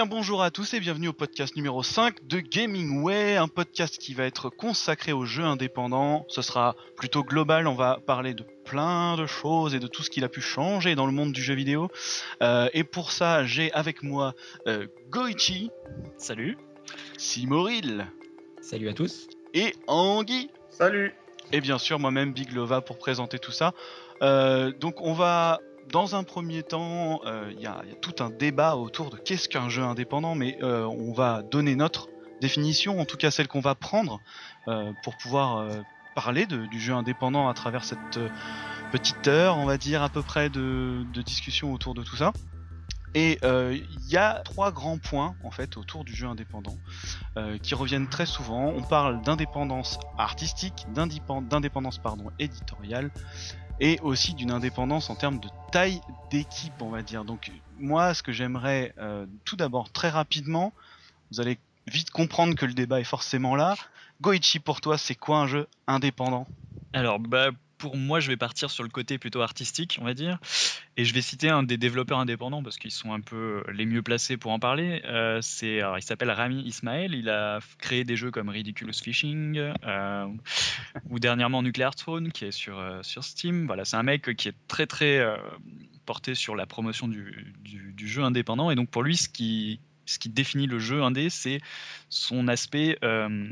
Bien bonjour à tous et bienvenue au podcast numéro 5 de Gaming Way, un podcast qui va être consacré aux jeux indépendants. Ce sera plutôt global, on va parler de plein de choses et de tout ce qu'il a pu changer dans le monde du jeu vidéo. Euh, et pour ça, j'ai avec moi euh, Goichi. Salut. Simoril. Salut à tous. Et Anguille. Salut. Et bien sûr, moi-même, Big Lova, pour présenter tout ça. Euh, donc on va dans un premier temps, il y, a tout un débat autour de qu'est-ce qu'un jeu indépendant, mais euh, on va donner notre définition, en tout cas celle qu'on va prendre euh, pour pouvoir euh, parler du jeu indépendant à travers cette petite heure, on va dire à peu près de, discussion autour de tout ça. Et il y a trois grands points en fait autour du jeu indépendant qui reviennent très souvent. On parle d'indépendance artistique, d'indépendance éditoriale et aussi d'une indépendance en termes de taille d'équipe, on va dire. Donc moi, ce que j'aimerais euh, tout d'abord très rapidement, vous allez vite comprendre que le débat est forcément là. Goichi, pour toi, c'est quoi un jeu indépendant? Alors, bah, pour moi, je vais partir sur le côté plutôt artistique, on va dire. Et je vais citer un des développeurs indépendants parce qu'ils sont un peu les mieux placés pour en parler. Euh, il s'appelle Rami Ismail. Il a créé des jeux comme Ridiculous Fishing euh, ou dernièrement Nuclear Throne qui est sur, euh, sur Steam. Voilà, c'est un mec qui est très très euh, porté sur la promotion du, du, du, jeu indépendant. Et donc pour lui, ce qui, ce qui définit le jeu indé, c'est son aspect euh,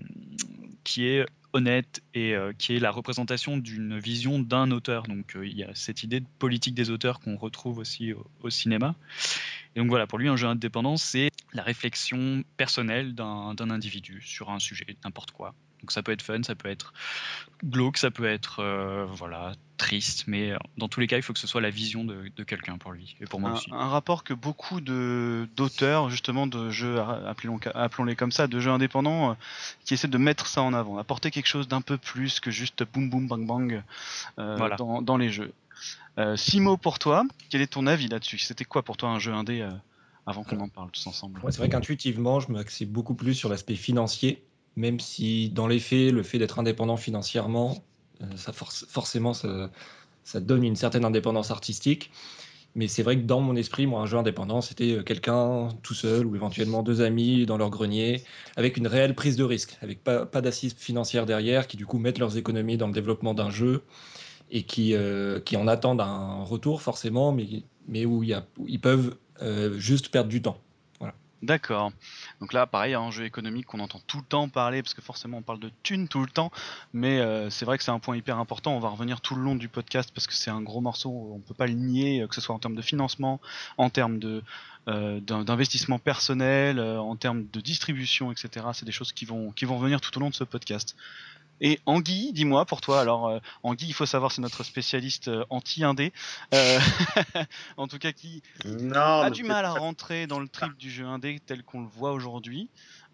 qui est honnête et euh, qui est la représentation d'une vision d'un auteur. Donc euh, il y a cette idée de politique des auteurs qu'on retrouve aussi au, au, cinéma. Et donc voilà, pour lui, un jeu indépendant, c'est la réflexion personnelle d'un individu sur un sujet, n'importe quoi. Donc ça peut être fun, ça peut être glauque, ça peut être euh, voilà triste, mais dans tous les cas, il faut que ce soit la vision de, de quelqu'un pour lui et pour moi un, aussi. Un rapport que beaucoup d'auteurs justement de jeux, appelons-les appelons comme ça, de jeux indépendants, euh, qui essaient de mettre ça en avant, apporter quelque chose d'un peu plus que juste boum boum bang bang euh, voilà. dans, dans, les jeux. Euh, Simo, pour toi, quel est ton avis là-dessus? C'était quoi pour toi un jeu indé avant qu'on en parle tous ensemble? ouais, C'est vrai qu'intuitivement, je m'axais beaucoup plus sur l'aspect financier même si dans les faits, le fait d'être indépendant financièrement, euh, ça force, forcément, ça, donne une certaine indépendance artistique. Mais c'est vrai que dans mon esprit, moi, un jeu indépendant, c'était quelqu'un tout seul ou éventuellement deux amis dans leur grenier, avec une réelle prise de risque, avec pas, pas d'assises financières derrière, qui du coup mettent leurs économies dans le développement d'un jeu et qui, euh, en attendent un retour forcément, mais, où, ils peuvent euh, juste perdre du temps. D'accord. Donc là, pareil, un jeu économique qu'on entend tout le temps parler, parce que forcément on parle de thunes tout le temps, mais euh, c'est vrai que c'est un point hyper important. On va revenir tout le long du podcast parce que c'est un gros morceau, on peut pas le nier, que ce soit en termes de financement, en termes de euh, d'investissement personnel, euh, en termes de distribution, etc. C'est des choses qui vont qui vont venir tout au long de ce podcast. Et Anguille, dis-moi pour toi. Alors euh, Anguille, il faut savoir, c'est notre spécialiste euh, anti-indé, euh, en tout cas qui non, a du mal à rentrer dans le trip du jeu indé tel qu'on le voit aujourd'hui.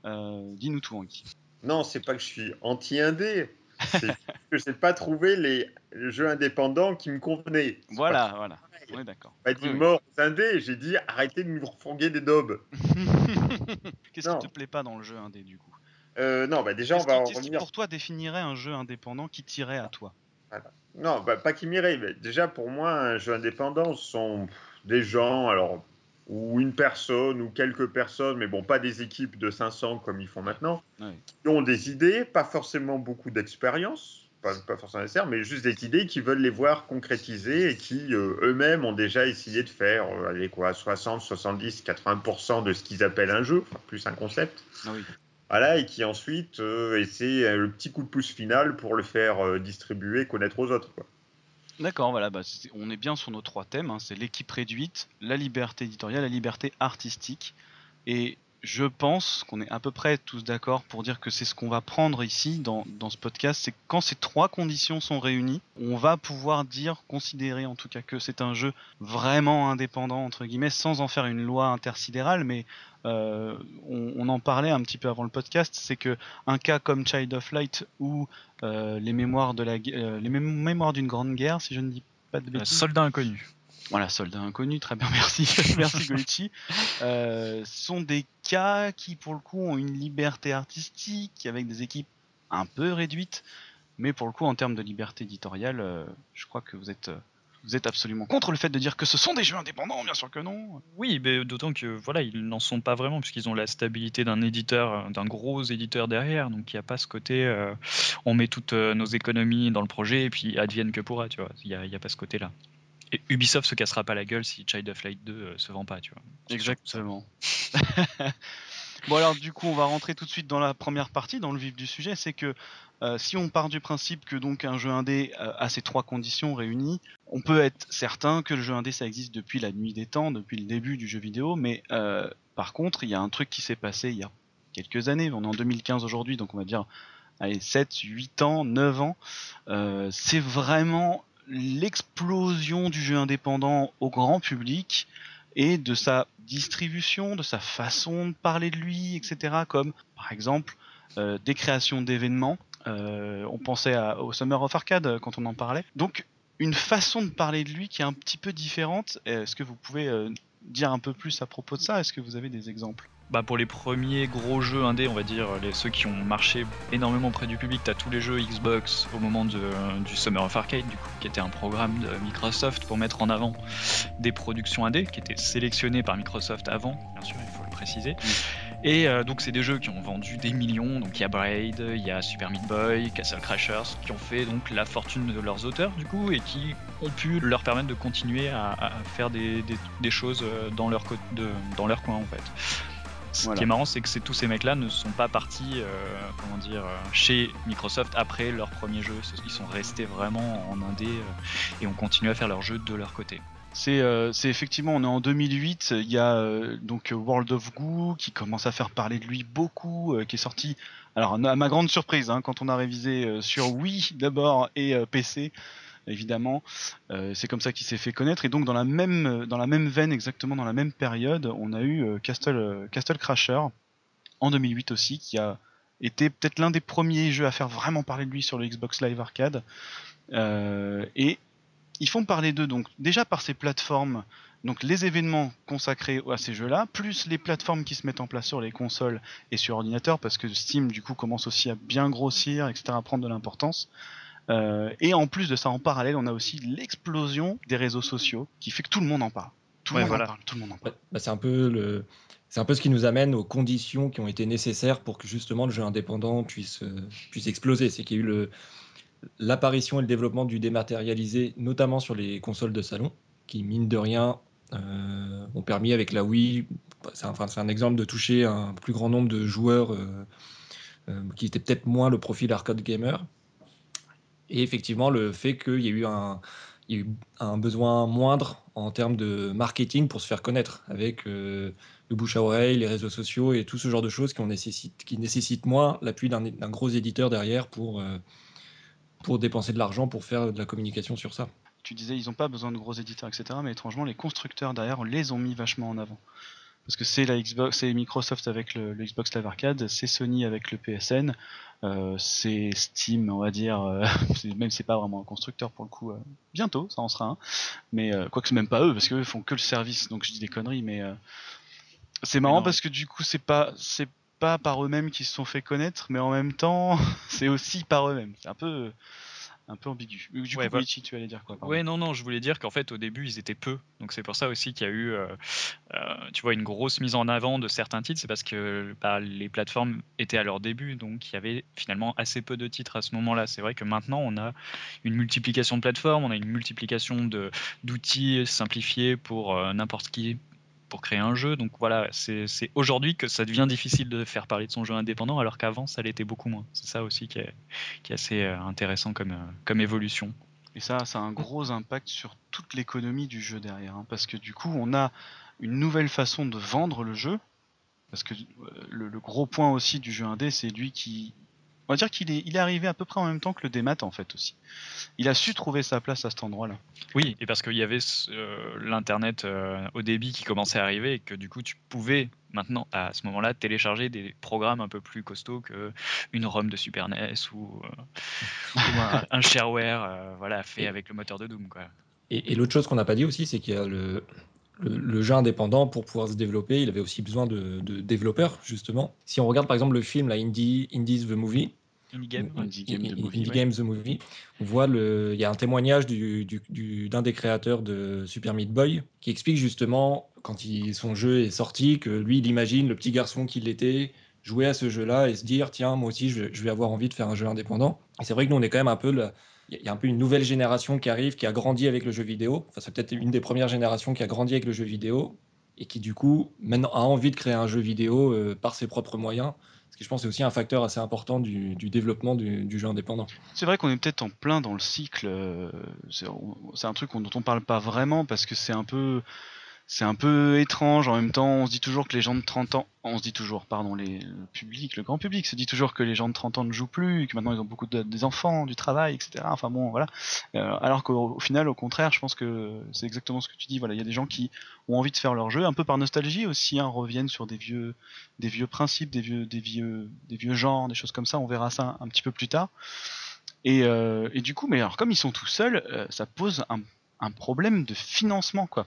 Dis-nous tout, Anguille. Non, c'est pas que je suis anti-indé. C'est que j'ai pas trouvé les jeux indépendants qui me convenaient. Voilà, pas... voilà. On est d'accord. Pas dit oui, mort aux indés, j'ai dit arrêtez de me refourguer des daubes. Qu'est-ce qui te plaît pas dans le jeu indé du coup? Euh, non, bah déjà, on va en revenir. pour toi définirait un jeu indépendant qui tirait à toi? Voilà. Non, bah, pas qui m'irait. Mais déjà, pour moi, un jeu indépendant, ce sont des gens, alors, ou une personne, ou quelques personnes, mais bon, pas des équipes de 500 comme ils font maintenant, oui. qui ont des idées, pas forcément beaucoup d'expérience, pas, pas, forcément nécessaire, mais juste des idées qui veulent les voir concrétiser et qui euh, eux-mêmes ont déjà essayé de faire, euh, allez, quoi, 60, 70, 80% de ce qu'ils appellent un jeu, enfin, plus un concept. Ah oui. Voilà, et qui ensuite euh, essaie le petit coup de pouce final pour le faire euh, distribuer, connaître aux autres. D'accord, voilà, bah, on est bien sur nos trois thèmes, hein, c'est l'équipe réduite, la liberté éditoriale, la liberté artistique. Et je pense qu'on est à peu près tous d'accord pour dire que c'est ce qu'on va prendre ici dans, dans ce podcast, c'est quand ces trois conditions sont réunies, on va pouvoir dire, considérer en tout cas que c'est un jeu vraiment indépendant, entre guillemets, sans en faire une loi intersidérale, mais euh, on, on, en parlait un petit peu avant le podcast, c'est que un cas comme Child of Light ou euh, les mémoires de la euh, les mémoires d'une grande guerre, si je ne dis pas de bêtises. Soldat inconnu. Voilà, soldat inconnu, très bien, merci, merci Goichi. Euh, sont des cas qui, pour le coup, ont une liberté artistique avec des équipes un peu réduites, mais pour le coup, en termes de liberté éditoriale, euh, je crois que vous êtes euh, vous êtes absolument contre le fait de dire que ce sont des jeux indépendants, bien sûr que non. Oui, mais d'autant que voilà, ils n'en sont pas vraiment puisqu'ils ont la stabilité d'un éditeur, d'un gros éditeur derrière, donc il n'y a pas ce côté, euh, on met toutes euh, nos économies dans le projet et puis advienne que pourra, tu vois. Il n'y a, a, pas ce côté-là. Et Ubisoft se cassera pas la gueule si Child of Light 2 euh, se vend pas, tu vois. Exactement. bon alors du coup, on va rentrer tout de suite dans la première partie, dans le vif du sujet, c'est que euh, si on part du principe que donc un jeu indé euh, a ces trois conditions réunies, on peut être certain que le jeu indé ça existe depuis la nuit des temps, depuis le début du jeu vidéo, mais euh, par contre il y a un truc qui s'est passé il y a quelques années, on est en 2015 aujourd'hui, donc on va dire allez, 7, 8 ans, 9 ans, c'est vraiment l'explosion du jeu indépendant au grand public et de sa distribution, de sa façon de parler de lui, etc. Comme par exemple des créations d'événements euh, on pensait au Summer of Arcade euh, quand on en parlait. Une façon de parler de lui qui est un petit peu différente. Est-ce que vous pouvez euh, dire un peu plus à propos de ça? Est-ce que vous avez des exemples? Bah pour les premiers gros jeux indés, on va dire, les, ceux qui ont marché énormément auprès du public, tu as tous les jeux Xbox au moment de, du Summer of Arcade, du coup, qui était un programme de Microsoft pour mettre en avant des productions indées, qui étaient sélectionnées par Microsoft avant, bien sûr, il faut le préciser. Et euh, donc c'est des jeux qui ont vendu des millions, donc il y a Braid, il y a Super Meat Boy, Castle Crashers, qui ont fait donc la fortune de leurs auteurs du coup, et qui ont pu leur permettre de continuer à, faire des, choses euh, dans leur, dans leur coin en fait. Ce qui est marrant, c'est que tous ces mecs-là ne sont pas partis, euh, comment dire, chez Microsoft après leur premier jeu. Ils sont restés vraiment en indé et ont continué à faire leurs jeux de leur côté. C'est effectivement, on est en 2008, il y a donc World of Goo qui commence à faire parler de lui beaucoup, qui est sorti. Alors à ma grande surprise, hein, quand on a révisé sur Wii d'abord et PC, évidemment. Euh, c'est comme ça qu'il s'est fait connaître. Et donc dans la même dans la même veine, exactement dans la même période, on a eu euh, Castle euh, Castle Crasher en 2008 aussi, qui a été peut-être l'un des premiers jeux à faire vraiment parler de lui sur le Xbox Live Arcade. et ils font parler d'eux donc déjà par ces plateformes, donc les événements consacrés à ces jeux-là, plus les plateformes qui se mettent en place sur les consoles et sur ordinateur, parce que Steam du coup commence aussi à bien grossir, etc., à prendre de l'importance. Euh, et en plus de ça, en parallèle, on a aussi l'explosion des réseaux sociaux qui fait que tout le monde en parle. Tout le monde en parle. Tout le monde en parle. Bah, c'est un peu le. C'est un peu ce qui nous amène aux conditions qui ont été nécessaires pour que justement le jeu indépendant puisse, euh, puisse exploser. C'est qu'il y a eu le, l'apparition et le développement du dématérialisé, notamment sur les consoles de salon, qui, mine de rien, euh, ont permis avec la Wii, c'est un exemple de toucher un plus grand nombre de joueurs qui étaient peut-être moins le profil arcade gamer, et effectivement, le fait qu'il y ait eu un, un besoin moindre en termes de marketing pour se faire connaître avec euh, le bouche à oreille, les réseaux sociaux et tout ce genre de choses qui, nécessitent, moins l'appui d'un gros éditeur derrière pour, euh, pour dépenser de l'argent pour faire de la communication sur ça. Tu disais ils n'ont pas besoin de gros éditeurs, etc. Mais étrangement, les constructeurs derrière les ont mis vachement en avant parce que c'est la Xbox, c'est Microsoft avec le, Xbox Live Arcade, c'est Sony avec le PSN, euh, c'est Steam, on va dire, euh, même c'est pas vraiment un constructeur pour le coup. Euh, bientôt, ça en sera un, mais quoi que c'est même pas eux, parce qu'eux font que le service, donc je dis des conneries, mais c'est marrant parce que du coup c'est pas c'est pas par eux-mêmes qu'ils se sont fait connaître, mais en même temps c'est aussi par eux-mêmes. C'est un peu un peu ambigu. Du coup, tu allais dire quoi Ouais, non, non, je voulais dire qu'en fait, au début, ils étaient peu. Donc, c'est pour ça aussi qu'il y a eu, euh, euh, tu vois, une grosse mise en avant de certains titres. C'est parce que bah, les plateformes étaient à leur début. Donc, il y avait finalement assez peu de titres à ce moment-là. C'est vrai que maintenant, on a une multiplication de plateformes, on a une multiplication d'outils simplifiés pour euh, n'importe qui pour créer un jeu. Donc voilà, c'est aujourd'hui que ça devient difficile de faire parler de son jeu indépendant, alors qu'avant, ça l'était beaucoup moins. C'est ça aussi qui est, qui assez euh, intéressant comme, euh, comme évolution. Et ça, ça a un gros impact sur toute l'économie du jeu derrière, hein, parce que du coup, on a une nouvelle façon de vendre le jeu. Parce que euh, le gros point aussi du jeu indé, c'est lui qui on va dire qu'il est, il est arrivé à peu près en même temps que le démat en fait aussi. Il a su trouver sa place à cet endroit-là. Oui, et parce qu'il y avait euh, l'internet euh, au débit qui commençait à arriver et que du coup tu pouvais maintenant à ce moment-là télécharger des programmes un peu plus costauds que une ROM de Super NES ou, euh, un, shareware voilà fait avec le moteur de Doom quoi. Et, l'autre chose qu'on n'a pas dit aussi, c'est qu'il y a le, le, jeu indépendant, pour pouvoir se développer, il avait aussi besoin de, développeurs, justement. Si on regarde par exemple le film, la Indie, Indies the Movie, Indie Game, Indie Game, the Movie, Indie ouais. Game The Movie. On voit le, il y a un témoignage du, du- du- d'un des créateurs de Super Meat Boy qui explique justement quand il, son jeu est sorti que lui il imagine le petit garçon qu'il était jouer à ce jeu-là et se dire tiens moi aussi je vais, je vais avoir envie de faire un jeu indépendant. Et c'est vrai que nous on est quand même un peu le- il y a un peu une nouvelle génération qui arrive, qui a grandi avec le jeu vidéo. Enfin, c'est peut-être une des premières générations qui a grandi avec le jeu vidéo et qui, du coup, maintenant a envie de créer un jeu vidéo euh, par ses propres moyens. Ce qui, je pense, est aussi un facteur assez important du, développement du, du jeu indépendant. C'est vrai qu'on est peut-être en plein dans le cycle. euh, C'est un truc dont on parle pas vraiment parce que c'est un peu, c'est un peu étrange. En même temps, on se dit toujours que les gens de 30 ans, on se dit toujours, pardon, les, le public, le grand public se dit toujours que les gens de 30 ans ne jouent plus, que maintenant ils ont beaucoup de, des enfants, du travail, etc. Enfin bon, voilà. Euh, alors qu'au au final, au contraire, je pense que c'est exactement ce que tu dis. Voilà, il y a des gens qui ont envie de faire leur jeu, un peu par nostalgie aussi, hein, reviennent sur des vieux, des vieux principes, des vieux, des vieux, des vieux genres, des choses comme ça. On verra ça un petit peu plus tard. Et, euh, du coup, mais alors comme ils sont tout seuls, euh, ça pose un, un problème de financement quoi.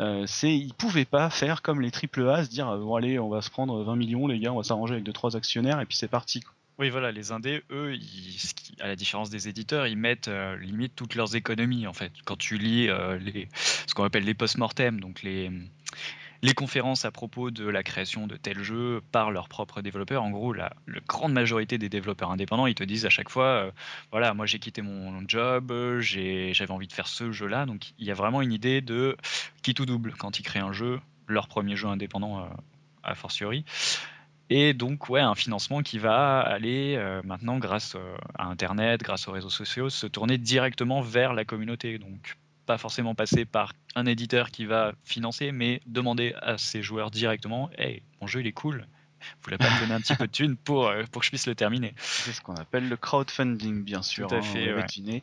Euh, c'est ils pouvaient pas faire comme les triple A, se dire euh, bon allez on va se prendre 20 millions les gars, on va s'arranger avec deux trois actionnaires et puis c'est parti. Oui, voilà, les indés, eux, à la différence des éditeurs, ils mettent euh, limite toutes leurs économies en fait. Quand tu lis ce qu'on appelle les post-mortem, donc les, les conférences à propos de la création de tel jeu par leurs propres développeurs, en gros, la, grande majorité des développeurs indépendants, ils te disent à chaque fois, euh, voilà, moi j'ai quitté mon job, j'avais envie de faire ce jeu-là, donc il y a vraiment une idée de qui tout double quand ils créent un jeu, leur premier jeu indépendant euh, a fortiori. Et donc, ouais, un financement qui va aller euh, maintenant, grâce à Internet, grâce aux réseaux sociaux, se tourner directement vers la communauté. Pas forcément passer par un éditeur qui va financer, mais demander à ses joueurs directement Hey, mon jeu il est cool, vous voulez pas me donner un petit peu de thune pour, euh, pour que je puisse le terminer? C'est ce qu'on appelle le crowdfunding bien sûr. Tout à hein, fait, ouais.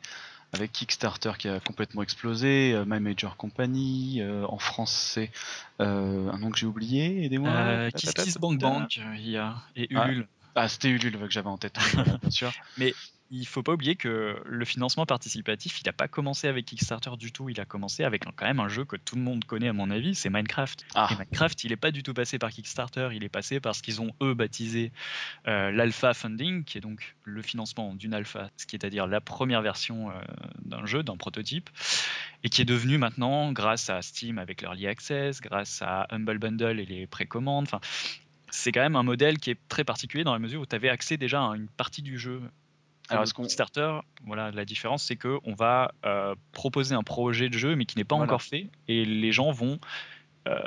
Avec Kickstarter qui a complètement explosé, euh, My Major Company, euh, en France c'est euh, un nom que j'ai oublié, aidez-moi. Kiss Kiss Bank Bank, il y a, et Ah. Ulule. Ah c'était Ulule que j'avais en tête, voilà, bien sûr. il faut pas oublier que le financement participatif, il n'a pas commencé avec Kickstarter du tout. Il a commencé avec un- quand même un jeu que tout le monde connaît à mon avis, c'est Minecraft. Ah. Et Minecraft, il n'est pas du tout passé par Kickstarter, il est passé par ce qu'ils ont eux baptisé euh, l'alpha funding, qui est donc le financement d'une alpha, ce qui est à dire la première version euh, d'un jeu, d'un prototype, et qui est devenu maintenant, grâce à Steam avec l'early access, grâce à Humble Bundle et les précommandes, enfin. C'est quand même un modèle qui est très particulier dans la mesure où tu avais accès déjà à une partie du jeu Alors, est-ce qu'on- Kickstarter, voilà, la différence, c'est que on va euh, proposer un projet de jeu, mais qui n'est pas Voilà. encore fait, et les gens vont euh,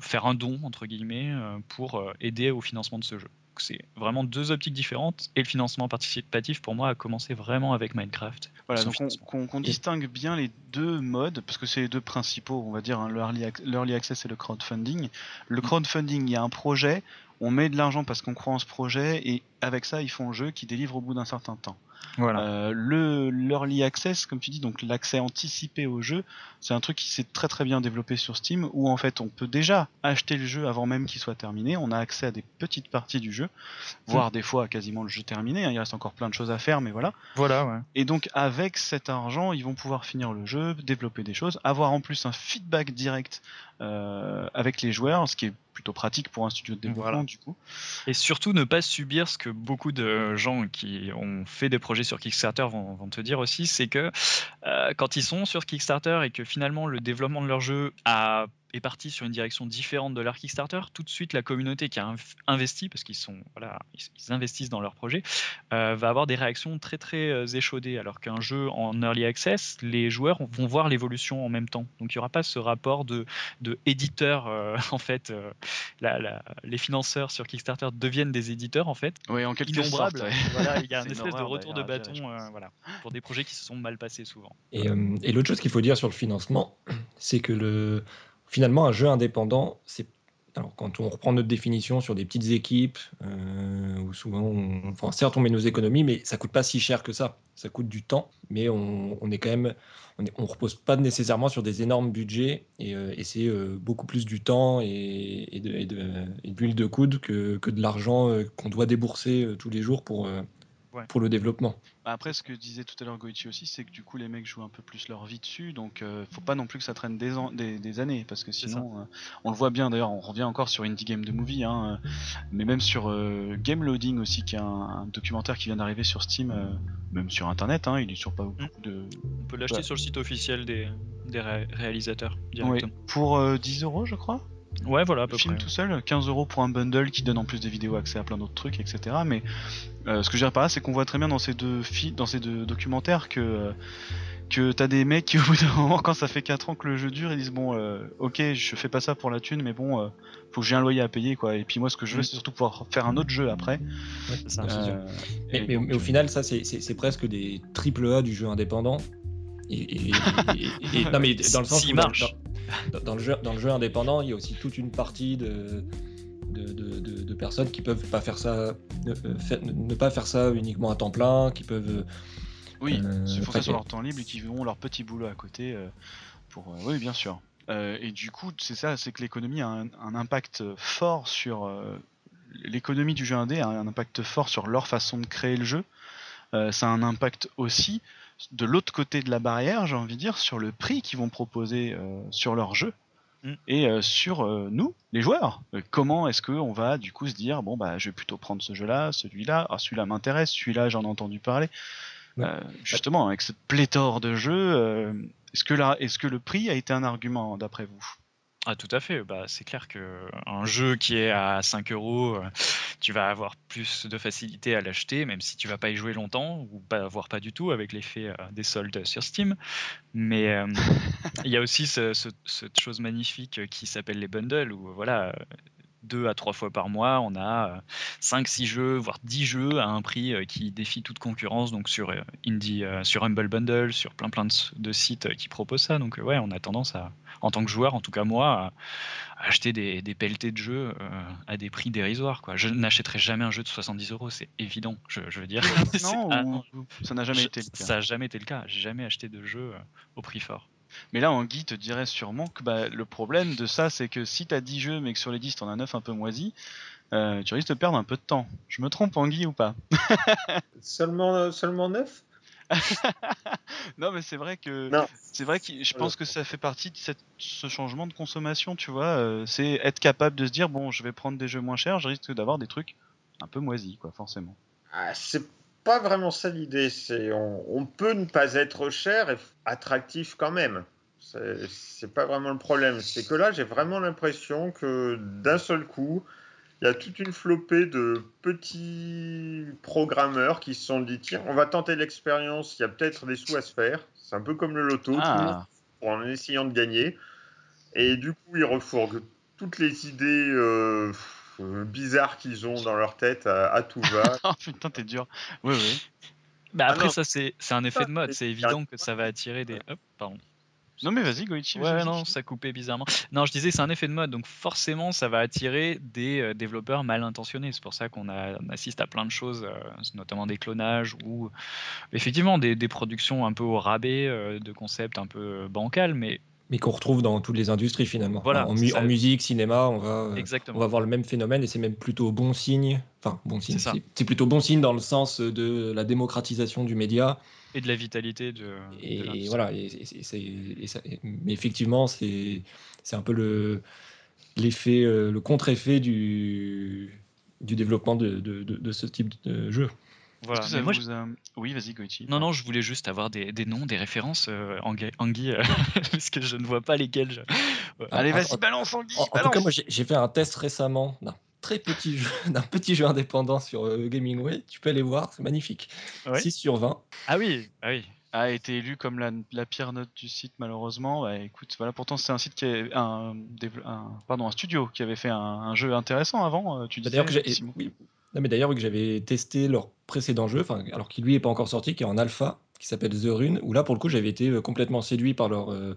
faire un don entre guillemets euh, pour aider au financement de ce jeu. Donc, C'est vraiment deux optiques différentes, et le financement participatif pour moi a commencé vraiment avec Minecraft. Voilà, donc qu'on distingue bien les deux modes, parce que c'est les deux principaux, on va dire, hein, l'early access et le crowdfunding. Le crowdfunding, il y a un projet, on met de l'argent parce qu'on croit en ce projet, et avec ça, ils font un jeu qui délivre au bout d'un certain temps. Voilà. Euh, le l'early access, comme tu dis, donc l'accès anticipé au jeu, c'est un truc qui s'est très très bien développé sur Steam, où en fait on peut déjà acheter le jeu avant même qu'il soit terminé. On a accès à des petites parties du jeu, voire des fois quasiment le jeu terminé. hein. Il reste encore plein de choses à faire, mais voilà. voilà, ouais. Et donc avec cet argent, ils vont pouvoir finir le jeu, développer des choses, avoir en plus un feedback direct euh, avec les joueurs, ce qui est plutôt pratique pour un studio de développement Voilà. du coup. Et surtout ne pas subir ce que beaucoup de gens qui ont fait des projets sur Kickstarter vont, vont te dire aussi, c'est que euh, quand ils sont sur Kickstarter et que finalement le développement de leur jeu a, est parti sur une direction différente de leur Kickstarter, tout de suite la communauté qui a inv- investi, parce qu'ils sont voilà, ils, investissent dans leur projet, euh, va avoir des réactions très très euh, échaudées. Alors qu'un jeu en early access, les joueurs vont voir l'évolution en même temps. Donc il n'y aura pas ce rapport de, de éditeur euh, en fait. euh, la- la- les financeurs sur Kickstarter deviennent des éditeurs en fait Oui, en quelque innombrables. sorte. ouais. Voilà, il y a un espèce de retour de bâton euh, voilà, pour des projets qui se sont mal passés souvent. Et, euh, et l'autre chose qu'il faut dire sur le financement, c'est que le, finalement, un jeu indépendant, c'est alors, quand on reprend notre définition sur des petites équipes, euh, où souvent, on- enfin, certes, on met nos économies, mais ça coûte pas si cher que ça. Ça coûte du temps, mais on, on est quand même, on, repose pas nécessairement sur des énormes budgets, et, euh, c'est euh, beaucoup plus du temps et, et de, l'huile de coude que, de l'argent qu'on doit débourser tous les jours pour, euh, pour le développement. Bah, après, ce que disait tout à l'heure Goichi aussi, c'est que du coup, les mecs jouent un peu plus leur vie dessus, donc euh, faut pas non plus que ça traîne des, des, années, parce que sinon, euh, on le voit bien d'ailleurs, on revient encore sur Indie Game de Movie, hein, euh, mais même sur Game Loading aussi, qui est un, documentaire qui vient d'arriver sur Steam, même sur Internet, hein, il est sur pas beaucoup de. On peut l'acheter sur le site officiel des, des réalisateurs directement. Pour 10 euros, je crois Ouais, voilà, à peu film tout seul, 15 euros pour un bundle qui donne en plus des vidéos accès à plein d'autres trucs, etc. Mais euh, ce que j'ai reparé, c'est qu'on voit très bien dans ces deux dans ces deux documentaires que euh, que t'as des mecs qui au bout d'un moment, quand ça fait 4 ans que le jeu dure, ils disent bon, euh, ok, je fais pas ça pour la thune, mais bon, faut que j'ai un loyer à payer, quoi. Et puis moi, ce que je veux, mm. c'est surtout pouvoir faire un autre jeu après. Ouais, c'est ça. Mais, mais, au final, ça, c'est presque des triple A du jeu indépendant. Et, non, mais dans le sens où marche. Dans, le jeu, dans le jeu indépendant, il y a aussi toute une partie de, de, personnes qui peuvent pas faire ça, ne, pas faire ça uniquement à temps plein, qui peuvent. Oui, euh, font ça sur leur temps libre et qui ont leur petit boulot à côté. Euh, pour, euh, oui, bien sûr. Euh, et du coup, c'est ça, c'est que l'économie a un, impact fort sur l'économie du jeu indé a un impact fort sur leur façon de créer le jeu. ça a un impact aussi de l'autre côté de la barrière, j'ai envie de dire, sur le prix qu'ils vont proposer euh, sur leur jeu mm. et euh, sur euh, nous, les joueurs. comment est-ce qu'on va du coup se dire bon bah je vais plutôt prendre ce jeu-là, celui-là, ah, celui-là m'intéresse, celui-là j'en ai entendu parler. justement, avec cette pléthore de jeux, est-ce que là, est-ce que le prix a été un argument d'après vous? Ah, tout à fait. Bah, c'est clair qu'un jeu qui est à 5 euros, euh, tu vas avoir plus de facilité à l'acheter, même si tu vas pas y jouer longtemps, ou pas, voire pas du tout, avec l'effet euh, des soldes sur Steam. Mais euh, il y a aussi cette chose magnifique qui s'appelle les bundles, où voilà, deux à trois fois par mois, on a 5 six jeux, voire 10 jeux à un prix qui défie toute concurrence, donc sur Indie, sur Humble Bundle, sur plein plein de, sites qui proposent ça. Donc ouais, on a tendance à, en tant que joueur, en tout cas moi, à acheter des, des pelletés de jeux à des prix dérisoires. Quoi. Je n'achèterai jamais un jeu de 70 euros, c'est évident. Je, veux dire. non, ça n'a jamais été le cas. Ça n'a jamais été le cas. J'ai jamais acheté de jeu au prix fort. Mais là, Anguille te dirait sûrement que bah, le problème de ça, c'est que si tu as 10 jeux, mais que sur les 10, tu en as 9 un peu moisis, euh, tu risques de perdre un peu de temps. Je me trompe, Anguille, ou pas? Seulement, seulement 9 non, mais c'est vrai que c'est vrai que je pense que ça fait partie de cette, ce changement de consommation, tu vois. Euh, c'est être capable de se dire bon, je vais prendre des jeux moins chers, je risque d'avoir des trucs un peu moisis, quoi, forcément. Ah, c'est pas vraiment ça l'idée. C'est on, peut ne pas être cher et attractif quand même. C'est pas vraiment le problème. C'est que là, j'ai vraiment l'impression que d'un seul coup, il y a toute une flopée de petits programmeurs qui se sont dit tiens, on va tenter l'expérience, il y a peut-être des sous à se faire. C'est un peu comme le loto, ah. en essayant de gagner. Et du coup, ils refourguent toutes les idées. Euh, euh, bizarres qu'ils ont dans leur tête à, tout va. oh putain, t'es dur. Oui, oui. Bah après, ça, c'est un effet de mode. C'est évident que ça va attirer des. Hop, pardon. Non mais vas-y Goichi. Ouais non ça coupait bizarrement. Non je disais c'est un effet de mode donc forcément ça va attirer des euh, développeurs mal intentionnés. C'est pour ça qu'on assiste à plein de choses, euh, notamment des clonages ou effectivement des, des, productions un peu au rabais, de concepts un peu bancals mais mais qu'on retrouve dans toutes les industries finalement. Voilà, en, musique, cinéma, on va, on va voir le même phénomène et c'est même plutôt bon signe. Enfin, bon signe. C'est plutôt bon signe dans le sens de la démocratisation du média et de la vitalité de. Et, voilà. mais effectivement, c'est un peu le l'effet, euh, le contre-effet du, du développement de, de, de, ce type de jeu. Oui, vas-y, Goichi. Non, non, je voulais juste avoir des, des noms, des références euh, Anguille, euh, parce que je ne vois pas lesquels. Je... Allez, vas-y, balance Anguille. En, tout cas, moi, j'ai fait un test récemment d'un très petit jeu, d'un petit jeu indépendant sur euh, Gamingway. Tu peux aller voir, c'est magnifique. 6 sur 20. Ah oui, ah oui a été élu comme la, la, pire note du site malheureusement. Bah, écoute, voilà, pourtant c'est un site qui est un, un, pardon, un studio qui avait fait un, un jeu intéressant avant. Euh, tu bah, D'ailleurs, oui, non, mais d'ailleurs, que j'avais testé leur précédent jeu, alors qu'il lui est pas encore sorti, qui est en alpha, qui s'appelle The Rune, où là, pour le coup, j'avais été euh, complètement séduit par leur, euh,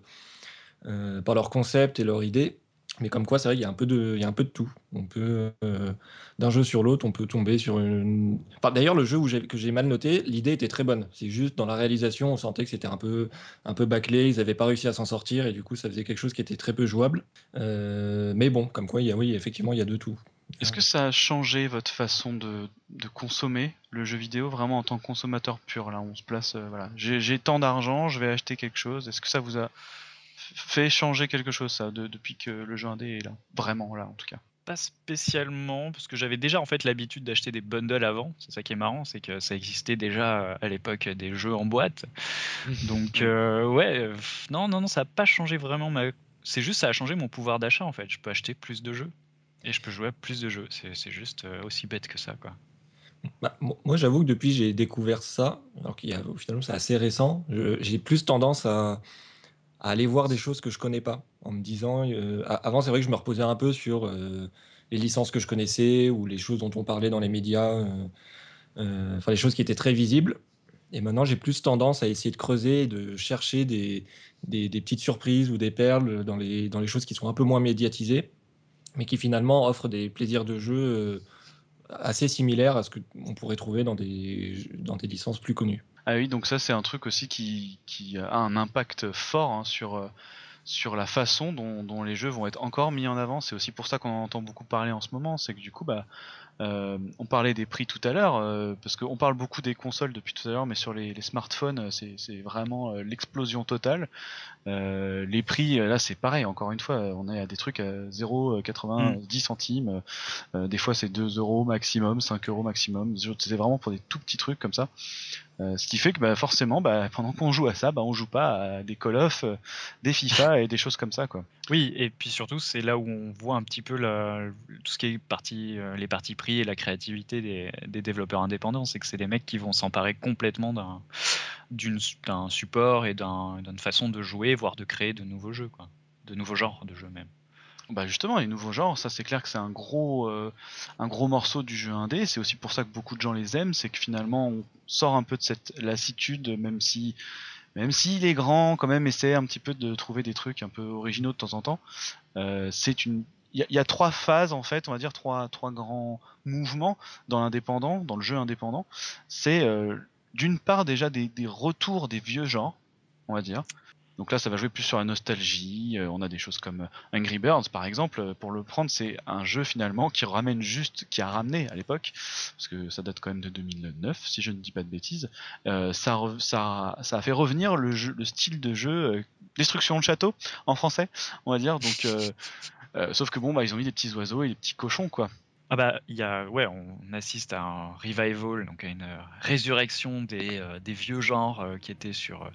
euh, par leur concept et leur idée. Mais comme quoi, c'est vrai qu'il y a un peu de, il y a un peu de tout. On peut, d'un jeu sur l'autre, on peut tomber sur une. D'ailleurs, le jeu où que j'ai mal noté, l'idée était très bonne. C'est juste dans la réalisation, on sentait que c'était un peu, un peu bâclé. Ils n'avaient pas réussi à s'en sortir et du coup, ça faisait quelque chose qui était très peu jouable. mais bon, comme quoi, il y a, oui, effectivement, il y a de tout. Est-ce que ça a changé votre façon de, consommer le jeu vidéo vraiment en tant que consommateur pur Là, on se place, euh, voilà. J'ai tant d'argent, je vais acheter quelque chose. Est-ce que ça vous a fait changer quelque chose, ça, depuis que le jeu indé est là? Vraiment là, en tout cas pas spécialement, parce que j'avais déjà en fait l'habitude d'acheter des bundles avant. C'est ça qui est marrant, c'est que ça existait déjà euh, à l'époque des jeux en boîte. Donc euh, ouais, non, non, non, ça n'a pas changé vraiment ma. C'est juste ça a changé mon pouvoir d'achat en fait. Je peux acheter plus de jeux. Et je peux jouer à plus de jeux. C'est juste euh, aussi bête que ça, quoi. Bah, moi, j'avoue que depuis j'ai découvert ça, alors qu'il y a finalement c'est assez récent, j'ai plus tendance à, aller voir des choses que je connais pas, en me disant, euh, avant c'est vrai que je me reposais un peu sur euh, les licences que je connaissais ou les choses dont on parlait dans les médias, enfin les choses qui étaient très visibles. Et maintenant j'ai plus tendance à essayer de creuser, de chercher des, petites surprises ou des perles dans les, dans les choses qui sont un peu moins médiatisées mais qui finalement offre des plaisirs de jeu euh, assez similaires à ce qu'on pourrait trouver dans des, dans des licences plus connues. Ah oui, donc ça c'est un truc aussi qui, qui a un impact fort hein, sur, euh, sur la façon dont, dont, les jeux vont être encore mis en avant. C'est aussi pour ça qu'on en entend beaucoup parler en ce moment, c'est que du coup, bah, euh, on parlait des prix tout à l'heure, euh, parce qu'on parle beaucoup des consoles depuis tout à l'heure, mais sur les, smartphones, euh, c'est vraiment l'explosion totale. les prix, là, c'est pareil, encore une fois, on est à des trucs à 0,90 mm. centimes, des fois c'est 2 euros maximum, 5 euros maximum, c'est vraiment pour des tout petits trucs comme ça. Ce qui fait que bah, forcément, bah, pendant qu'on joue à ça, bah, on joue pas à des Call of, des FIFA et des choses comme ça. Quoi. Oui, et puis surtout, c'est là où on voit un petit peu tout ce qui est parti, les parties prix et la créativité des, développeurs indépendants. C'est que c'est des mecs qui vont s'emparer complètement d'un support et d'une façon de jouer, voire de créer de nouveaux jeux, quoi. de nouveaux genres de jeux même. Bah justement, les nouveaux genres, ça c'est clair que c'est un gros, euh, un gros morceau du jeu indé. C'est aussi pour ça que beaucoup de gens les aiment, c'est que finalement on sort un peu de cette lassitude, même si, même si les grands quand même essaient un petit peu de trouver des trucs un peu originaux de temps en temps. Euh, c'est une il y, a trois phases en fait, on va dire trois, trois grands mouvements dans l'indépendant, dans le jeu indépendant. C'est euh, d'une part déjà des, des, retours des vieux genres, on va dire. Donc là, ça va jouer plus sur la nostalgie. Euh, on a des choses comme euh, Angry Birds, par exemple. Pour le prendre, c'est un jeu finalement qui ramène juste, qui a ramené à l'époque, parce que ça date quand même de 2009, si je ne dis pas de bêtises. Euh, ça, a fait revenir le, style de jeu Destruction de château en français, on va dire. Donc euh, sauf que bon, bah, ils ont mis des petits oiseaux et des petits cochons, quoi. Ah bah, il y a, ouais, on assiste à un revival, donc à une euh, résurrection des, euh, des vieux genres qui étaient sur,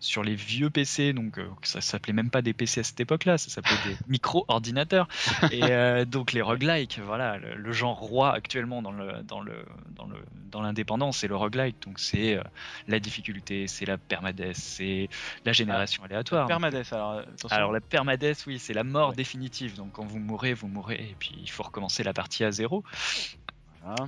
sur les vieux PC, donc ça s'appelait même pas des PC à cette époque-là, ça s'appelait des micro-ordinateurs. Et donc les roguelikes, voilà, le, genre roi actuellement dans le dans le dans le dans l'indépendance, c'est le roguelike, donc c'est la difficulté, c'est la permadeath, c'est la génération aléatoire. Permadeath, alors. Alors la permadeath, oui, c'est la mort définitive. Donc quand vous mourrez, vous mourrez, et puis il faut recommencer la partie à zéro.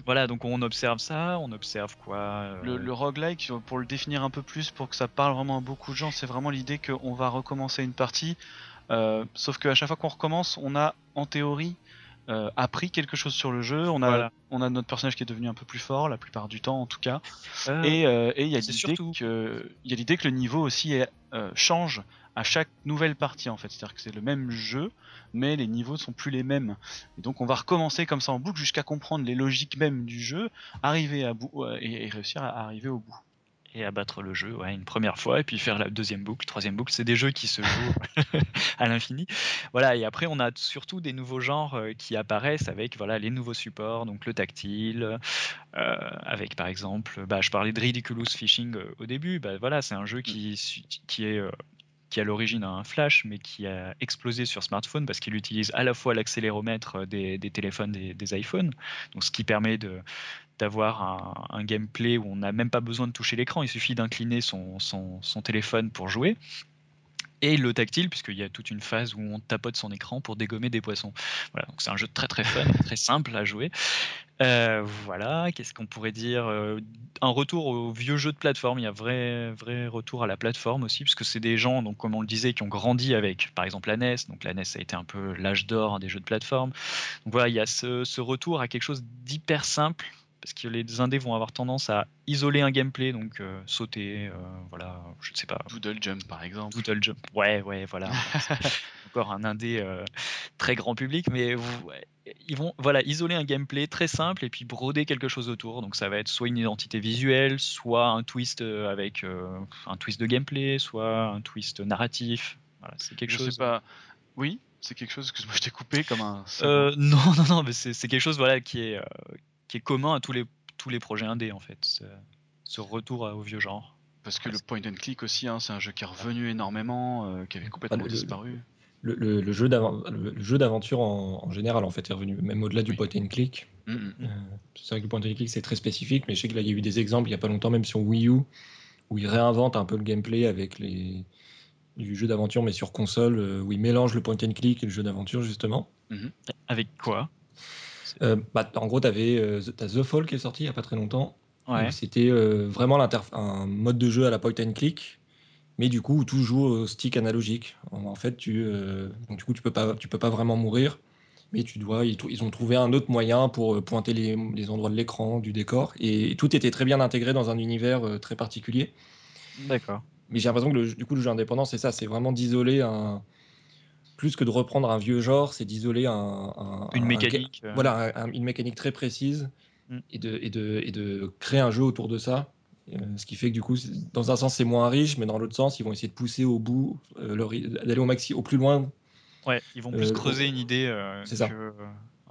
Voilà. donc on observe ça, on observe quoi euh, le, le, roguelike, pour le définir un peu plus, pour que ça parle vraiment à beaucoup de gens, c'est vraiment l'idée qu'on va recommencer une partie, euh, sauf qu'à chaque fois qu'on recommence, on a en théorie euh, appris quelque chose sur le jeu, on a, on a notre personnage qui est devenu un peu plus fort, la plupart du temps en tout cas, et il y a l'idée que, que le niveau aussi change à chaque nouvelle partie en fait. C'est-à-dire que c'est le même jeu, mais les niveaux ne sont plus les mêmes. Et donc on va recommencer comme ça en boucle jusqu'à comprendre les logiques même du jeu, arriver à bout et, réussir à arriver au bout. Et abattre le jeu ouais, une première fois, et puis faire la deuxième boucle, troisième boucle. C'est des jeux qui se jouent à l'infini. Voilà, et après on a surtout des nouveaux genres euh, qui apparaissent avec voilà, les nouveaux supports, donc le tactile, euh, avec par exemple, bah, je parlais de Ridiculous Fishing euh, au début, bah, voilà, c'est un jeu qui, qui est qui à l'origine a un flash, mais qui a explosé sur smartphone parce qu'il utilise à la fois l'accéléromètre des, téléphones, des, iPhones, donc ce qui permet d'avoir un, gameplay où on n'a même pas besoin de toucher l'écran, il suffit d'incliner son, son, téléphone pour jouer et le tactile, puisqu'il y a toute une phase où on tapote son écran pour dégommer des poissons. Voilà, donc c'est un jeu très très fun, très simple à jouer. Euh, voilà, qu'est-ce qu'on pourrait dire euh, Un retour au vieux jeu de plateforme. Il y a vrai, vrai retour à la plateforme aussi, puisque c'est des gens, donc comme on le disait, qui ont grandi avec, par exemple, la NES. Donc la NES a été un peu l'âge d'or des jeux de plateforme. Donc voilà, il y a ce, ce retour à quelque chose d'hyper simple, parce que les indés vont avoir tendance à isoler un gameplay, donc euh, sauter, euh, voilà, je ne sais pas. Doodle jump par exemple. Doodle jump, ouais, ouais, voilà. encore un indé très grand public, mais ils vont voilà isoler un gameplay très simple et puis broder quelque chose autour. Donc ça va être soit une identité visuelle, soit un twist avec un twist de gameplay, soit un twist narratif. Voilà, c'est quelque je chose. Sais pas. Oui, c'est quelque chose que moi je t'ai coupé comme un. non, non, non, mais c'est quelque chose voilà qui est qui est commun à tous les tous les projets indés en fait. Ce retour au vieux genre. Parce que le point and click aussi, hein, c'est un jeu qui est revenu énormément, qui avait complètement disparu le, jeu d'aventure en, général en fait est revenu, même au-delà du point and click. Mm, mm. Euh, c'est vrai que le point and click c'est très spécifique, mais je sais qu'il y a eu des exemples il n'y a pas longtemps, même sur Wii U, où ils réinventent un peu le gameplay avec les, du jeu d'aventure, mais sur console, euh, où ils mélangent le point and click et le jeu d'aventure justement. Mm-hmm. Avec quoi? Euh, bah, En gros, tu as The Fall qui est sorti il n'y a pas très longtemps. C'était vraiment un mode de jeu à la point and click mais du coup tout joue au stick analogique. En fait, tu, euh, donc, du coup, tu peux pas, tu peux pas vraiment mourir, mais tu dois. Ils, ont trouvé un autre moyen pour euh, pointer les, les endroits de l'écran, du décor, et tout était très bien intégré dans un univers euh, très particulier. D'accord. Mais j'ai l'impression que le, du coup, le jeu indépendant, c'est ça, c'est vraiment d'isoler un. Plus que de reprendre un vieux genre, c'est d'isoler un, une mécanique. voilà, une mécanique très précise mm. et, de, et, de, et de créer un jeu autour de ça euh, ce qui fait que du coup, dans un sens, c'est moins riche, mais dans l'autre sens, ils vont essayer de pousser au bout, euh, d'aller au maxi, au plus loin. Ouais, ils vont plus euh, creuser une idée. c'est ça.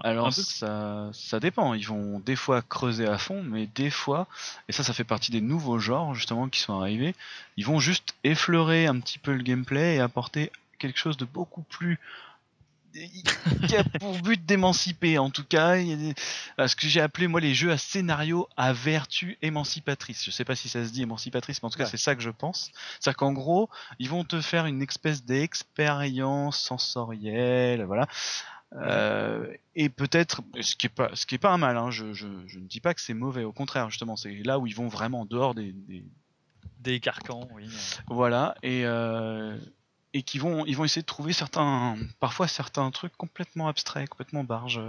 Alors ça, ça dépend. Ils vont des fois creuser à fond, mais des fois, et ça, ça fait partie des nouveaux genres justement qui sont arrivés. Ils vont juste effleurer un petit peu le gameplay et apporter quelque chose de beaucoup plus qui a pour but d'émanciper en tout cas. Ce que j'ai appelé moi les jeux à scénario à vertu émancipatrice. Je sais pas si ça se dit émancipatrice mais en tout cas c'est ça que je pense. C'est qu'en gros ils vont te faire une espèce d'expérience sensorielle voilà. Euh, et peut-être ce qui est pas ce qui est pas un mal hein, je, je, je, ne dis pas que c'est mauvais. Au contraire justement c'est là où ils vont vraiment dehors des des, des carcans oui. Voilà. Et euh, et qui vont, ils vont essayer de trouver certains, parfois certains trucs complètement abstraits, complètement barges.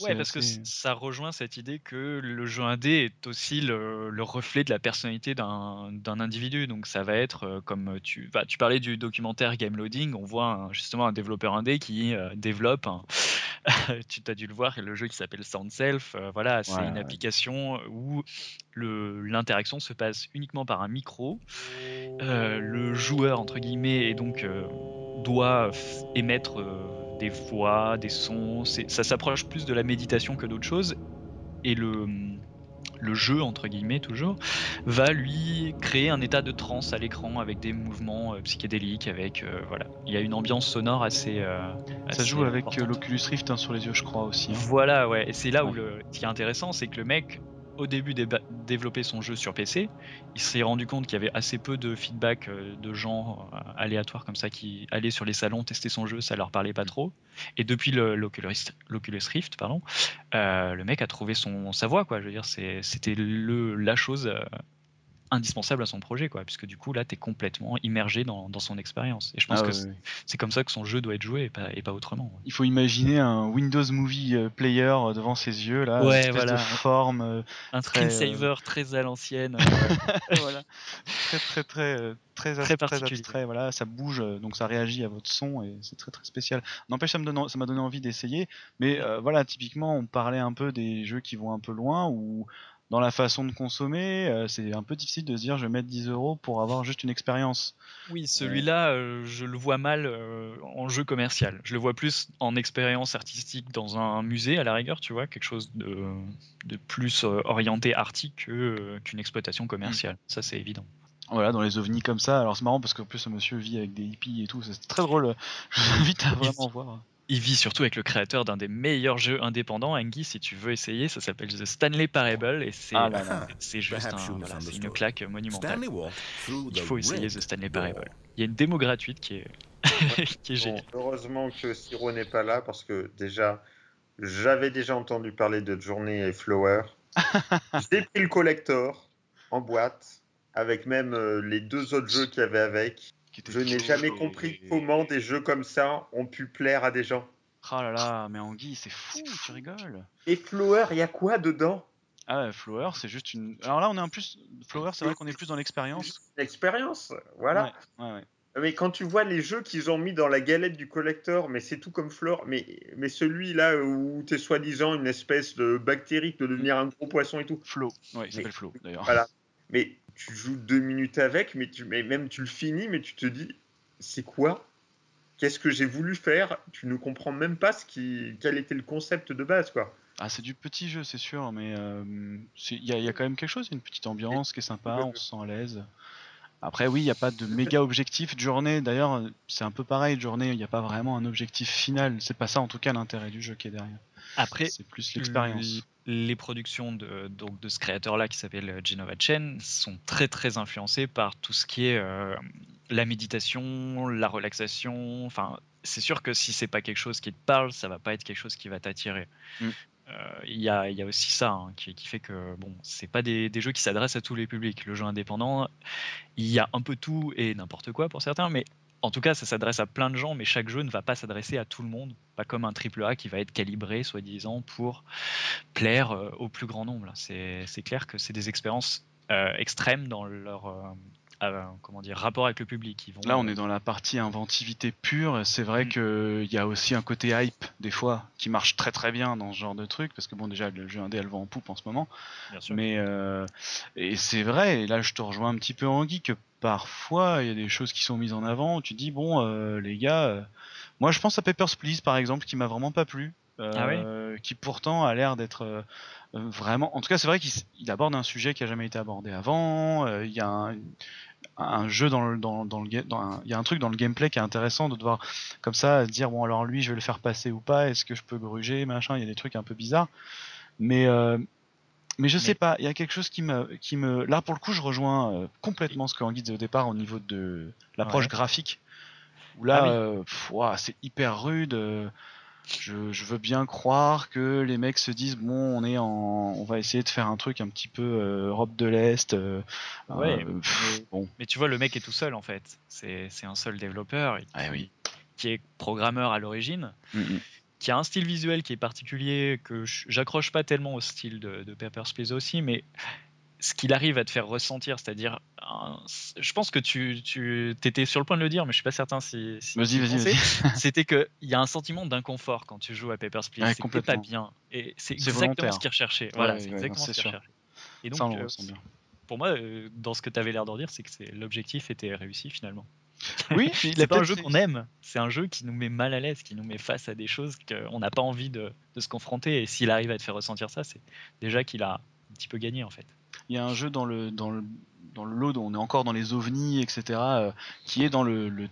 Ouais, parce que ça rejoint cette idée que le jeu indé est aussi le, reflet de la personnalité d'un individu. Donc ça va être euh, comme tu, bah, tu parlais du documentaire Game Loading, on voit justement un développeur indé qui euh, développe, tu as dû le voir, le jeu qui s'appelle Sound Self. Euh, voilà, c'est une application où l'interaction se passe uniquement par un micro. le joueur entre guillemets et donc doit émettre des voix, des sons. Ça s'approche plus de la méditation que d'autres choses. Et le, le jeu, entre guillemets, toujours, va lui créer un état de transe à l'écran avec des mouvements euh, psychédéliques. Avec, euh, voilà. Il y a une ambiance sonore assez. Euh, ça joue avec l'Oculus Rift hein, sur les yeux, je crois aussi. Hein. Voilà, ouais. Et c'est là où le, ce qui est intéressant, c'est que le mec au début de développer son jeu sur PC, il s'est rendu compte qu'il y avait assez peu de feedback euh, de gens euh, aléatoires comme ça qui allaient sur les salons tester son jeu, ça leur parlait pas trop. Et depuis l'Oculus Rift, pardon, euh, le mec a trouvé son sa voix quoi. Je veux dire, c'était la chose indispensable à son projet, quoi, puisque du coup là, tu es complètement immergé dans, son expérience. Et je pense ah que c'est comme ça que son jeu doit être joué et pas, et pas autrement. Il faut imaginer un Windows Movie euh, Player euh, devant ses yeux, là, ouais, une de forme. Euh, un screensaver très à l'ancienne. voilà. Très, très, très. Très, très, très abstrait, voilà, ça bouge, donc ça réagit à votre son et c'est très très spécial. N'empêche, ça m'a donné, donné envie d'essayer, mais voilà, typiquement, on parlait un peu des jeux qui vont un peu loin ou dans la façon de consommer, euh, c'est un peu difficile de se dire je vais mettre 10 euros pour avoir juste une expérience. Oui, celui-là, euh, je le vois mal euh, en jeu commercial. Je le vois plus en expérience artistique dans un musée, à la rigueur, tu vois, quelque chose de, de plus orienté artistique qu'une exploitation commerciale. Mm. Ça, c'est évident. Voilà, dans les ovnis comme ça. Alors c'est marrant parce qu'en plus ce monsieur vit avec des hippies et tout, c'est très drôle. Je vous invite à vraiment voir il vit surtout avec le créateur d'un des meilleurs jeux indépendants, Angie, si tu veux essayer, ça s'appelle The Stanley Parable et c'est ah juste une claque monumentale. Il faut essayer The Stanley Parable. Il y a une démo gratuite qui est, qui est géniale. heureusement que Siro n'est pas là parce que déjà, j'avais déjà entendu parler de Journey et Flower. J'ai pris le collector en boîte avec même euh, les deux autres jeux qu'il y avait avec. Je n'ai jamais compris comment des jeux comme ça ont pu plaire à des gens. Ah là là, mais Anguille, c'est fou, tu rigoles. Et Flower, il y a quoi dedans? Ah Flower, c'est juste une. Alors là, on est en plus. Flower, c'est vrai qu'on est plus dans l'expérience. L'expérience, voilà. Ouais, ouais, Mais quand tu vois les jeux qu'ils ont mis dans la galette du collector, mais c'est tout comme Flore, mais, mais celui-là où tu es soi-disant une espèce de bactérie qui peut devenir un gros poisson et tout. Flo, ouais, il s'appelle Flo d'ailleurs. Voilà. Mais tu joues deux minutes avec, mais, tu, mais même tu le finis, mais tu te dis, c'est quoi? Qu'est-ce que j'ai voulu faire? Tu ne comprends même pas ce qui, quel était le concept de base, quoi. Ah, c'est du petit jeu, c'est sûr, mais euh, il y, a quand même quelque chose, une petite ambiance qui est sympa, on se sent à l'aise. Après, oui, il n'y a pas de méga objectif. Journée, d'ailleurs, c'est un peu pareil. Journée, il n'y a pas vraiment un objectif final. C'est pas ça, en tout cas, l'intérêt du jeu qui est derrière. Après, c'est plus l'expérience. Les productions de, donc, de ce créateur-là qui s'appelle Genova Chen sont très très influencées par tout ce qui est euh, la méditation, la relaxation. Enfin, c'est sûr que si c'est pas quelque chose qui te parle, ça va pas être quelque chose qui va t'attirer. Mm. Euh, il y, a, aussi ça hein, qui, fait que bon, c'est pas des, jeux qui s'adressent à tous les publics. Le jeu indépendant, il y a un peu tout et n'importe quoi pour certains, mais en tout cas, ça s'adresse à plein de gens, mais chaque jeu ne va pas s'adresser à tout le monde, pas comme un triple A qui va être calibré, soi-disant, pour plaire euh, au plus grand nombre. C'est clair que c'est des expériences euh, extrêmes dans leur, comment dire, rapport avec le public. Ils vont... Là, on est dans la partie inventivité pure. C'est vrai mm. qu'il y a aussi un côté hype, des fois, qui marche très très bien dans ce genre de truc, parce que bon, déjà, le jeu indé, elle vend en poupe en ce moment. Mais, euh, et c'est vrai, et là, je te rejoins un petit peu, en Guy, que parfois, il y a des choses qui sont mises en avant, tu dis, bon, euh, les gars, euh, moi, je pense à Papers, Please, par exemple, qui m'a vraiment pas plu. Ah qui pourtant a l'air d'être vraiment. En tout cas, c'est vrai qu'il aborde un sujet qui a jamais été abordé avant. Il y a un, un jeu dans le dans, dans le il y a un truc dans le gameplay qui est intéressant de devoir comme ça dire bon alors lui je vais le faire passer ou pas est-ce que je peux gruger machin il y a des trucs un peu bizarres mais euh, mais je sais pas il y a quelque chose qui me qui me là pour le coup je rejoins euh, complètement ce que Anguille disait au départ au niveau de l'approche graphique où là ah euh, c'est hyper rude je, veux bien croire que les mecs se disent bon on est en on va essayer de faire un truc un petit peu euh, Europe de l'Est euh, ouais, euh, mais, bon. mais tu vois le mec est tout seul en fait c'est un seul développeur ah oui. qui est programmeur à l'origine mm, mm. Qui a un style visuel qui est particulier que j'accroche pas tellement au style de, de Papers, Please aussi mais ce qu'il arrive à te faire ressentir, c'est-à-dire, je pense que tu, tu étais sur le point de le dire, mais je suis pas certain si. vas-y, vas-y, vas-y. C'était qu'il y a un sentiment d'inconfort quand tu joues à Papers, Please. Ouais, c'est pas bien. Et c'est exactement ce qu'il recherchait. Voilà, c'est exactement ce qu'il recherchait. Et donc, euh, pour moi, euh, dans ce que tu avais l'air d'en dire, c'est que l'objectif était réussi finalement. Oui, c'est pas un jeu qu'on aime, c'est un jeu qui nous met mal à l'aise, qui nous met face à des choses qu'on n'a pas envie de, de se confronter. Et s'il arrive à te faire ressentir ça, c'est déjà qu'il a un petit peu gagné en fait il y a un jeu dans le, dans le, dans le lot, on est encore dans les ovnis, etc., euh, qui est dans le, le,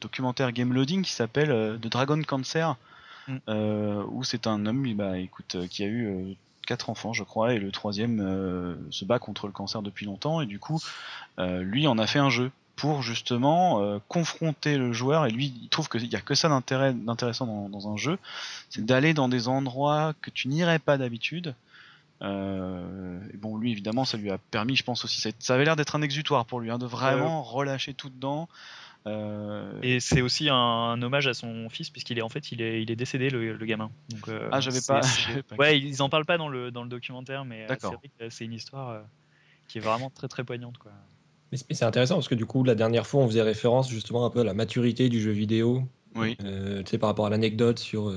documentaire Game Loading qui s'appelle euh, The Dragon Cancer, mm. euh, où c'est un homme bah, écoute, qui a eu quatre enfants, je crois, et le troisième se bat contre le cancer depuis longtemps, et du coup, lui en a fait un jeu pour justement confronter le joueur, et lui, il trouve qu'il n'y a que ça d'intéressant dans, dans, un jeu, c'est d'aller dans des endroits que tu n'irais pas d'habitude, euh, et bon, lui, évidemment, ça lui a permis, je pense aussi, ça, avait l'air d'être un exutoire pour lui, hein, de vraiment relâcher tout dedans. Euh, et c'est aussi un, hommage à son fils puisqu'il est en fait il est, il est décédé le, gamin. Donc, euh, ah j'avais pas, Ouais ils en parlent pas dans le, dans le documentaire mais c'est une histoire qui est vraiment très très poignante quoi. Mais c'est intéressant parce que du coup la dernière fois on faisait référence justement un peu à la maturité du jeu vidéo. Oui. tu sais par rapport à l'anecdote sur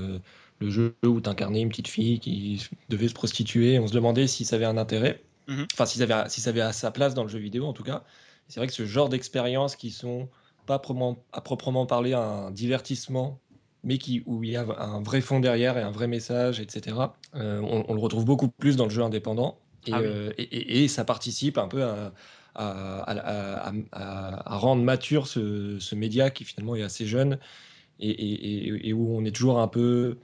le jeu où tu incarnais une petite fille qui devait se prostituer. On se demandait si ça avait un intérêt, mhm. enfin si ça, avait, si ça avait à sa place dans le jeu vidéo en tout cas. C'est vrai que ce genre d'expériences qui sont pas à proprement parler un divertissement, mais qui, où il y a un vrai fond derrière et un vrai message, etc., euh, on, le retrouve beaucoup plus dans le jeu indépendant. Et, ah euh, et, ça participe un peu à, à, à rendre mature ce, ce, média qui finalement est assez jeune et, où on est toujours un peu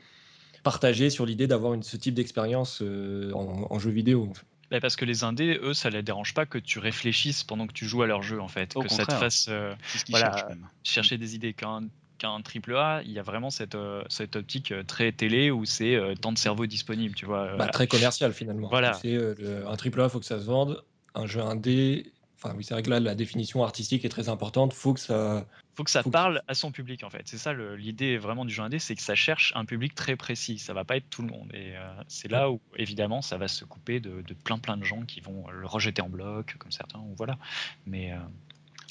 partagé sur l'idée d'avoir ce type d'expérience euh, en, jeu vidéo. Bah, parce que les indés, eux, ça les dérange pas que tu réfléchisses pendant que tu joues à leur jeu, en fait. que ça te fasse euh, voilà, chercher des idées. Qu'un triple A, il y a vraiment cette, euh, cette optique très télé où c'est tant de cerveau disponible, tu vois. Bah, très commercial finalement. Voilà. un triple A, il faut que ça se vende. Un jeu indé, Enfin, oui, c'est vrai que là, la définition artistique est très importante. Faut que ça. Faut que ça parle à son public, en fait. C'est ça l'idée vraiment du jeu indé, c'est que ça cherche un public très précis. Ça va pas être tout le monde. Et euh, c'est là où, évidemment, ça va se couper de, plein plein de gens qui vont le rejeter en bloc, comme certains, ou voilà. Mais. Euh,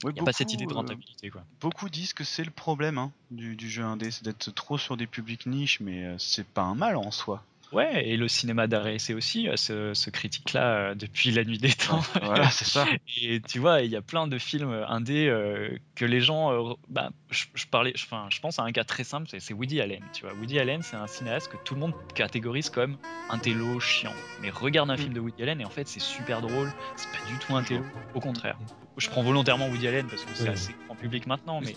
Il n'y a pas cette idée de rentabilité. Quoi. Beaucoup disent que c'est le problème hein, du, du, jeu indé, c'est d'être trop sur des publics niches, mais c'est pas un mal en soi. Ouais, et le cinéma d'arrêt c'est aussi euh, ce, ce critique-là euh, depuis la nuit des temps. voilà, c'est ça. Et tu vois, il y a plein de films indés euh, que les gens. bah, je, parlais, enfin, je pense à un cas très simple, c'est Woody Allen. Tu vois, Woody Allen, c'est un cinéaste que tout le monde catégorise comme un télo chiant. Mais regarde un mm. film de Woody Allen et en fait, c'est super drôle. C'est pas du tout un télo. Au contraire. Je prends volontairement Woody Allen parce que c'est assez grand public maintenant, mais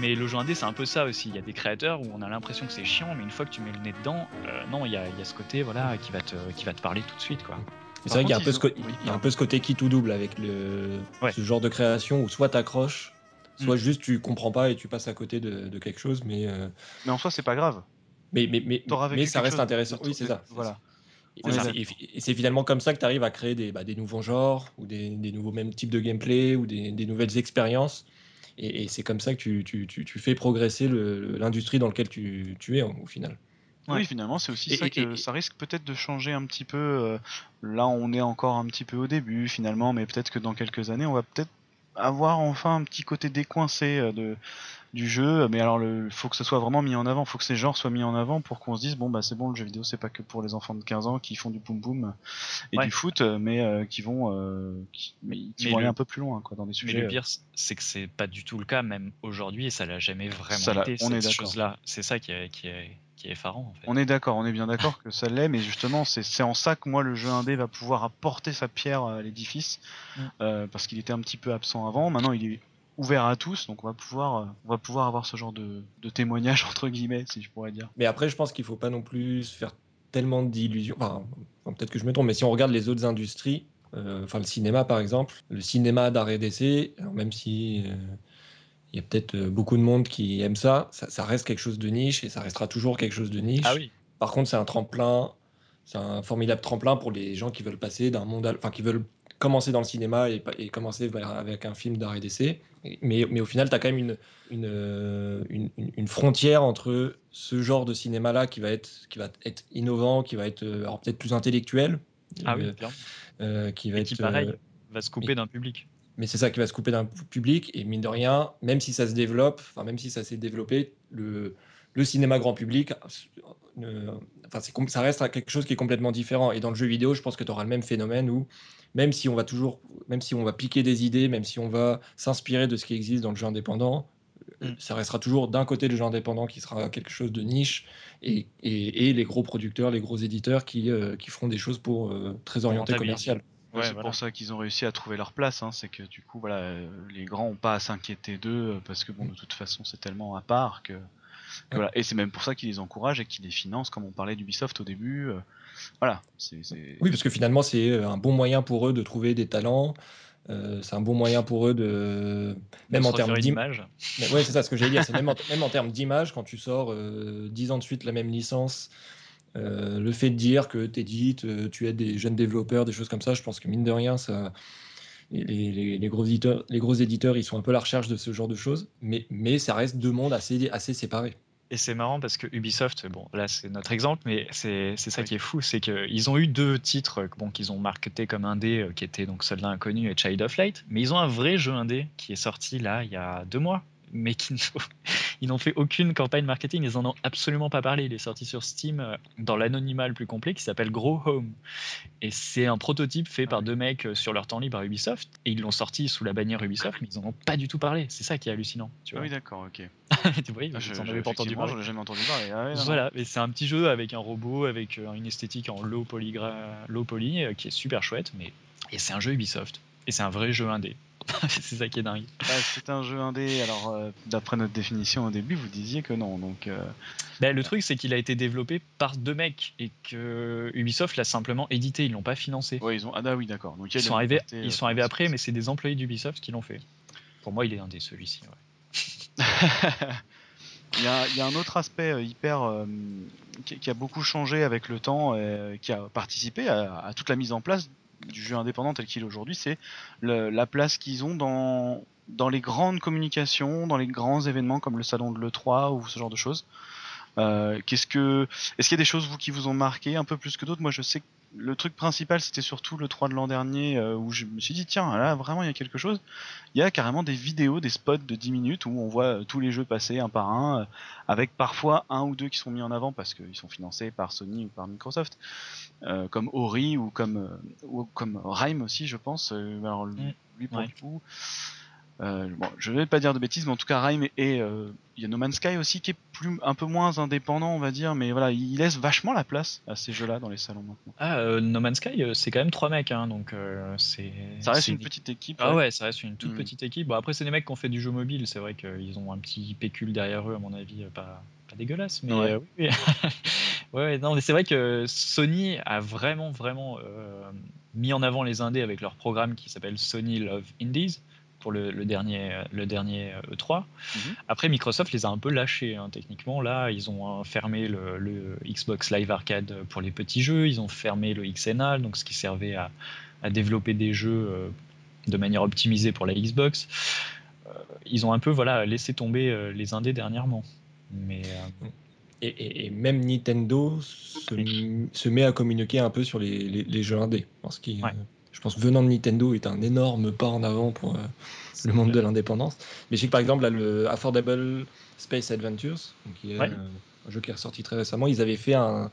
mais le jeu indé, c'est un peu ça aussi. Il y a des créateurs où on a l'impression que c'est chiant, mais une fois que tu mets le nez dedans, euh, non, il y, a, ce côté voilà, qui, va te, qui va te parler tout de suite. quoi. C'est vrai qu'il y a, un peu, ce il y a un peu ce côté qui tout double avec le, ce genre de création où soit t'accroches, soit mm. juste tu comprends pas et tu passes à côté de, quelque chose. Mais, euh, mais en soi, c'est pas grave. Mais, mais, mais, mais ça reste intéressant. Oui, c'est ça. Voilà. Et c'est finalement comme ça que tu arrives à créer des, bah, des, nouveaux genres ou des, des, nouveaux mêmes types de gameplay ou des, nouvelles expériences et, c'est comme ça que tu, tu, tu, fais progresser l'industrie dans laquelle tu, es au final. Oui, finalement, c'est aussi ça que ça risque peut-être de changer un petit peu. Euh, là, on est encore un petit peu au début, finalement, mais peut-être que dans quelques années, on va peut-être avoir enfin un petit côté décoincé euh, de, du jeu, mais alors il faut que ce soit vraiment mis en avant, faut que ces genres soient mis en avant pour qu'on se dise bon bah c'est bon le jeu vidéo c'est pas que pour les enfants de 15 ans qui font du boom boom et du foot, mais euh, qui vont euh, qui, mais, vont aller un peu plus loin quoi dans des sujets. Mais le pire c'est que c'est pas du tout le cas même aujourd'hui et ça l'a jamais vraiment été on cette chose là. C'est ça qui est, qui est qui est effarant. En fait. On est d'accord, on est bien d'accord que ça l'est, mais justement, c'est en ça que moi le jeu indé va pouvoir apporter sa pierre à l'édifice, mm. euh, parce qu'il était un petit peu absent avant. Maintenant, il est ouvert à tous, donc on va pouvoir, euh, on va pouvoir avoir ce genre de, de témoignage entre guillemets, si je pourrais dire. Mais après, je pense qu'il faut pas non plus se faire tellement d'illusions. Enfin, peut-être que je me trompe, mais si on regarde les autres industries, euh, enfin le cinéma par exemple, le cinéma d'arrêt d'essai, même si il y a peut-être euh, beaucoup de monde qui aime ça. ça. reste quelque chose de niche et ça restera toujours quelque chose de niche. Ah oui. Par contre, c'est un tremplin, c'est un formidable tremplin pour les gens qui veulent passer d'un monde, enfin qui veulent commencer dans le cinéma et, et commencer avec un film d'arrêt d'essai. Mais, mais, au final, tu as quand même une, euh, une, une, frontière entre ce genre de cinéma-là qui va être, qui va être innovant, qui va être euh, peut-être plus intellectuel. Ah oui, qui va être, qui, pareil, va se couper d'un public mais c'est ça qui va se couper d'un public. Et mine de rien, même si ça se développe, enfin même si ça s'est développé, le, le, cinéma grand public, euh, enfin, ça reste quelque chose qui est complètement différent. Et dans le jeu vidéo, je pense que tu auras le même phénomène où même si on va toujours, même si on va piquer des idées, même si on va s'inspirer de ce qui existe dans le jeu indépendant, mm. ça restera toujours d'un côté le jeu indépendant qui sera quelque chose de niche et, et, les gros producteurs, les gros éditeurs qui, euh, qui feront des choses pour euh, très orientées commerciales c'est pour ça qu'ils ont réussi à trouver leur place. Hein. c'est que du coup, voilà, euh, les grands ont pas à s'inquiéter d'eux euh, parce que bon, de toute façon, c'est tellement à part que, voilà. Et c'est même pour ça qu'ils les encouragent et qu'ils les financent, comme on parlait d'Ubisoft au début. Euh, voilà. Oui, parce que finalement, c'est un bon moyen pour eux de trouver des talents. c'est un bon moyen pour eux de même en termes d'image. Oui, c'est ça ce que j'allais dire. C'est même, en... même en termes d'image, quand tu sors dix ans de suite la même licence euh, le fait de dire que tu édites, euh, tu aides des jeunes développeurs, des choses comme ça, je pense que mine de rien, ça, les, gros éditeurs, les gros éditeurs, ils sont un peu à la recherche de ce genre de choses, mais, mais ça reste deux mondes assez, assez séparés. Et c'est marrant parce que Ubisoft, bon, là c'est notre exemple, mais c'est ça qui est fou, c'est qu'ils ont eu deux titres bon, qu'ils ont marketés comme indé, euh, qui étaient donc Soldat Inconnu et Child of Light, mais ils ont un vrai jeu indé qui est sorti là il y a deux mois, mais qui ils n'ont fait aucune campagne marketing, ils en ont absolument pas parlé. Il est sorti sur Steam euh, dans l'anonymat le plus complet qui s'appelle Grow Home. Et c'est un prototype fait par deux mecs euh, sur leur temps libre à Ubisoft. Et ils l'ont sorti sous la bannière Ubisoft, mais ils en ont pas du tout parlé. C'est ça qui est hallucinant. Tu vois oui, d'accord, ok. tu vois, ah, je, n'en pas entendu parler. Jamais entendu parler. Ah voilà, mais c'est un petit jeu avec un robot, avec euh, une esthétique en low, low poly, qui est super chouette. Mais... Et c'est un jeu Ubisoft. Et c'est un vrai jeu indé. c'est ça qui est dingue. Bah, c'est un jeu indé. Alors, euh, d'après notre définition au début, vous disiez que non. Donc, euh, bah, le truc, c'est qu'il a été développé par deux mecs et que Ubisoft l'a simplement édité. Ils l'ont pas financé. Ouais, ils ont. Ah bah oui, d'accord. ils sont arrivés. ils sont arrivés après, mais c'est des employés d'Ubisoft qui l'ont fait. Pour moi, il est indé celui-ci. il, y a, il, y a, un autre aspect euh, hyper qui, a beaucoup changé avec le temps, et qui a participé à toute la mise en place du jeu indépendant tel qu'il est aujourd'hui, c'est la place qu'ils ont dans, dans les grandes communications, dans les grands événements comme le salon de l'E3 ou ce genre de choses. Qu'est-ce que, est-ce qu'il y a des choses vous qui vous ont marqué un peu plus que d'autres? Moi, je sais le truc principal, c'était surtout le 3 de l'an dernier euh, où je me suis dit, tiens, là, vraiment, il y a quelque chose. Il y a carrément des vidéos, des spots de 10 minutes où on voit euh, tous les jeux passer un par un, euh, avec parfois un ou deux qui sont mis en avant parce qu'ils sont financés par Sony ou par Microsoft, comme Ori ou comme, ou comme Rime aussi, je pense. alors, lui, mm. pour le coup. Euh, bon, je vais pas dire de bêtises, mais en tout cas, Rime et euh, il y a No Man's Sky aussi qui est plus un peu moins indépendant, on va dire, mais voilà, il laisse vachement la place à ces jeux-là dans les salons maintenant. Ah, euh, No Man's Sky, c'est quand même trois mecs, hein, donc c'est. Ça reste une petite équipe. Ah ouais, ça reste une toute mm. petite équipe. Bon, après, c'est des mecs qui ont fait du jeu mobile, c'est vrai qu'ils ont un petit pécule derrière eux, à mon avis, pas, pas dégueulasse, mais ouais. oui. ouais, non, mais c'est vrai que Sony a vraiment, vraiment mis en avant les indés avec leur programme qui s'appelle Sony Love Indies pour le, dernier, le dernier E3. Mhm. Après, Microsoft les a un peu lâchés hein, techniquement. Là, ils ont fermé le, Xbox Live Arcade pour les petits jeux, ils ont fermé le XNAL, donc ce qui servait à, développer des jeux euh, de manière optimisée pour la Xbox. Euh, ils ont un peu voilà, laissé tomber euh, les indés dernièrement. Mais, et, même Nintendo se, met à communiquer un peu sur les, jeux indés. Parce qu'ils je pense, venant de Nintendo, est un énorme pas en avant pour euh, le monde de l'indépendance. Mais je sais que par exemple, le Affordable Space Adventures, qui est euh, un jeu qui est ressorti très récemment, ils avaient fait un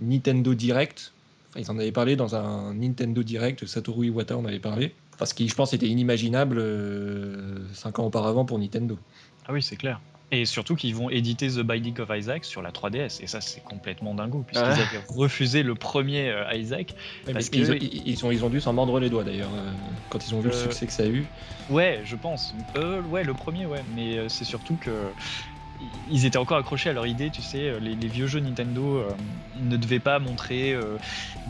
Nintendo Direct. Enfin, ils en avaient parlé dans un Nintendo Direct, Satoru Iwata en avait parlé. Parce qui, je pense, était inimaginable euh, cinq ans auparavant pour Nintendo. Ah oui, c'est clair. Et surtout qu'ils vont éditer The Binding of Isaac sur la 3DS. Et ça, c'est complètement dingo, puisqu'ils avaient refusé le premier euh, Isaac. parce qu'ils ils, ont, ils ont dû s'en mordre les doigts d'ailleurs, euh, quand ils ont vu le euh, succès que ça a eu. Ouais, je pense. ouais, le premier, ouais. Mais c'est surtout que ils étaient encore accrochés à leur idée, tu sais, euh, les, vieux jeux Nintendo euh, ne devaient pas montrer euh,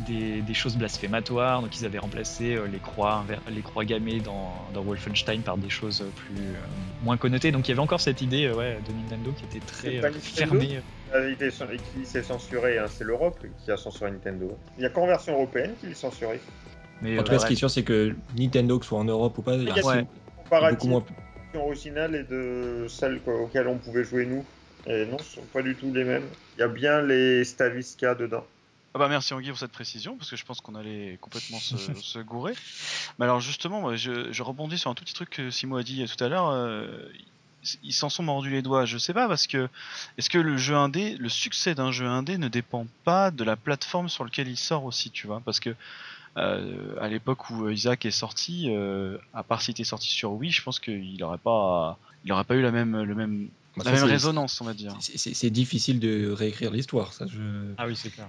des, choses blasphématoires, donc ils avaient remplacé les croix, les croix gammées dans, Wolfenstein par des choses plus moins connotées. Donc il y avait encore cette idée ouais, de Nintendo qui était très fermée. qui s'est censuré, hein, c'est l'Europe qui a censuré Nintendo. Il n'y a qu'en version européenne qui est censuré. Mais, en tout cas, ce qui est sûr, c'est que Nintendo, que ce soit en Europe ou pas, il y a, beaucoup moins originale et de celles auxquelles on pouvait jouer nous. Et non, ce sont pas du tout les mêmes. Il y a bien les Stavisca dedans. Ah bah merci Anguille pour cette précision, parce que je pense qu'on allait complètement se, gourer. Mais alors justement, je, rebondis sur un tout petit truc que Simo a dit tout à l'heure. Euh, ils s'en sont mordus les doigts, je sais pas, parce que est-ce que le jeu indé, le succès d'un jeu indé ne dépend pas de la plateforme sur laquelle il sort aussi, tu vois? Parce que euh, à l'époque où Isaac est sorti, euh, à part s'il était sorti sur Wii, je pense qu'il n'aurait pas, il aurait pas eu la même, le même, la même résonance, on va dire. C'est difficile de réécrire l'histoire, ça. Je... Ah oui, c'est clair.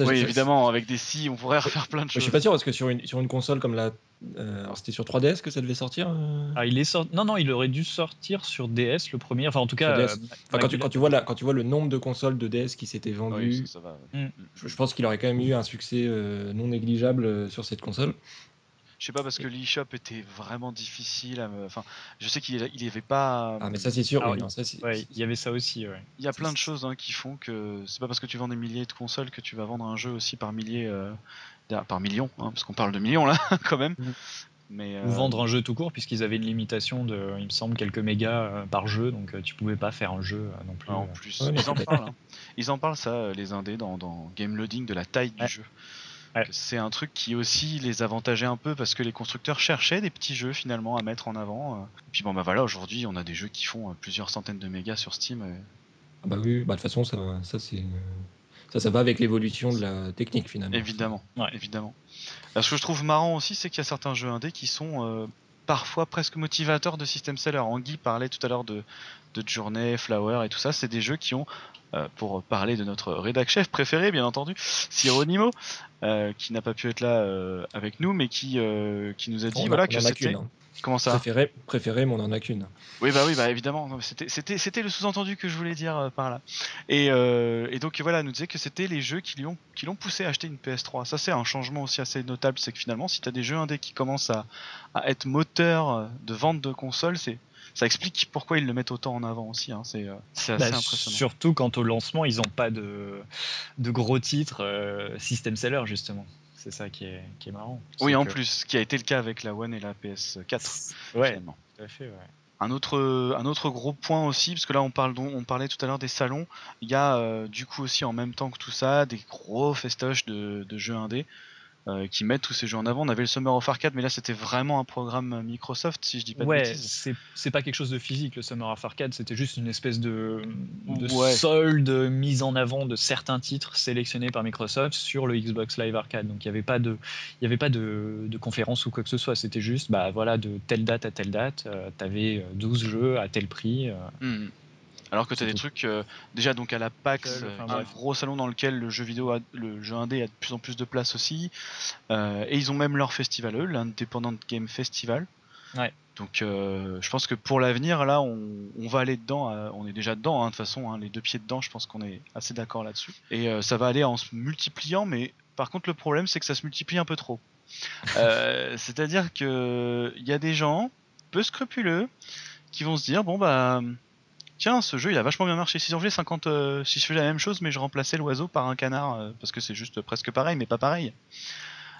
oui, évidemment, avec des si, on pourrait refaire plein de choses. Je suis pas sûr parce que sur une, sur une console comme la, euh, alors c'était sur 3DS que ça devait sortir. Euh? Ah, il est sorti. Non, non, il aurait dû sortir sur DS le premier. Enfin, en tout cas, euh, quand, tu, quand, tu vois la, quand tu vois le nombre de consoles de DS qui s'étaient vendues, mm. je, pense qu'il aurait quand même eu un succès non négligeable sur cette console. Je sais pas parce que l'eShop était vraiment difficile. À Enfin, je sais qu'il il avait pas. Ah mais ça c'est sûr. Ah il y avait ça aussi. Il y a plein de choses hein, qui font que c'est pas parce que tu vends des milliers de consoles que tu vas vendre un jeu aussi par milliers, euh, par millions, hein, parce qu'on parle de millions là quand même. Mm. Mais, Ou euh, vendre un jeu tout court puisqu'ils avaient une limitation de, il me semble, quelques mégas euh, par jeu, donc tu pouvais pas faire un jeu non plus. en plus, ils en parlent. Hein. Ils en parlent ça, les indés dans, dans Game Loading de la taille du jeu. C'est un truc qui aussi les avantageait un peu parce que les constructeurs cherchaient des petits jeux finalement à mettre en avant. Euh. Et puis bon bah voilà, aujourd'hui on a des jeux qui font euh, plusieurs centaines de mégas sur Steam. Ah bah oui, bah de toute façon ça, ça c'est ça, ça va avec l'évolution de la technique finalement. Évidemment, évidemment. ce que je trouve marrant aussi, c'est qu'il y a certains jeux indés qui sont euh, parfois presque motivateurs de system seller. Anguille parlait tout à l'heure de, de Journey, Flower et tout ça. C'est des jeux qui ont euh, pour parler de notre rédac chef préféré, bien entendu, Sironimo, euh, qui n'a pas pu être là euh, avec nous, mais qui, qui nous a dit voilà, que c'était. Hein. Comment ça préféré, préféré, mais on en a qu'une. Oui, bah oui, bah évidemment. C'était le sous-entendu que je voulais dire par là. Et, et, donc voilà, nous disait que c'était les jeux qui l'ont qui l'ont poussé à acheter une PS3. Ça, c'est un changement aussi assez notable, c'est que finalement, si tu as des jeux indés qui commencent à, à être moteurs de vente de consoles, c'est ça explique pourquoi ils le mettent autant en avant aussi. Hein. C'est, euh, assez bah, impressionnant. Surtout quand au lancement, ils n'ont pas de, de gros titres euh, system seller, justement. C'est ça qui est, marrant. Oui, en plus, ce qui a été le cas avec la One et la PS4. Ouais, tout à fait, ouais. Un autre, un autre gros point aussi, parce que là on, parle, on parlait tout à l'heure des salons, il y a du coup aussi en même temps que tout ça des gros festoches de, de jeux indés. Euh, qui mettent tous ces jeux en avant. On avait le Summer of Arcade, mais là c'était vraiment un programme Microsoft, si je dis pas de ouais, bêtises. c'est pas quelque chose de physique le Summer of Arcade, c'était juste une espèce de, de solde mise en avant de certains titres sélectionnés par Microsoft sur le Xbox Live Arcade. Donc il n'y avait pas de, y avait pas de, de, conférence ou quoi que ce soit, c'était juste bah voilà de telle date à telle date, euh, tu avais 12 jeux à tel prix. Euh. Hmm. Alors que tu as des trucs euh, déjà donc à la PAX, euh, un gros salon dans lequel le jeu vidéo, a, le jeu indé a de plus en plus de place aussi. Euh, et ils ont même leur festival, eux, l'Independent Game Festival. Ouais. Donc je pense que pour l'avenir, là, on, va aller dedans. on est déjà dedans, hein, de toute façon, hein, les deux pieds dedans. Je pense qu'on est assez d'accord là-dessus. Et ça va aller en se multipliant, mais par contre, le problème, c'est que ça se multiplie un peu trop. C'est-à-dire que il y a des gens peu scrupuleux qui vont se dire bon bah tiens, ce jeu il a vachement bien marché. Si je 50, euh, si je faisais la même chose, mais je remplaçais l'oiseau par un canard, euh, parce que c'est juste presque pareil, mais pas pareil.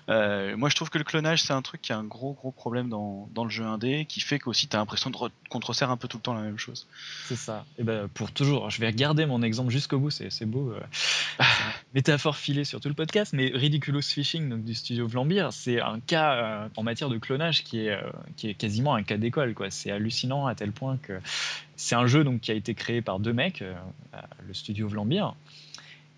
Euh, moi je trouve que le clonage c'est un truc qui a un gros gros problème dans, dans le jeu indé qui fait qu'aussi t'as l'impression de qu'on te resserre un peu tout le temps la même chose. C'est ça. Et ben pour toujours, je vais regarder mon exemple jusqu'au bout, c'est beau. Euh, métaphore filée sur tout le podcast, mais Ridiculous Fishing donc du studio Vlambeer, c'est un cas euh, en matière de clonage qui est, qui est quasiment un cas d'école quoi. C'est hallucinant à tel point que c'est un jeu donc qui a été créé par deux mecs, le studio Vlambeer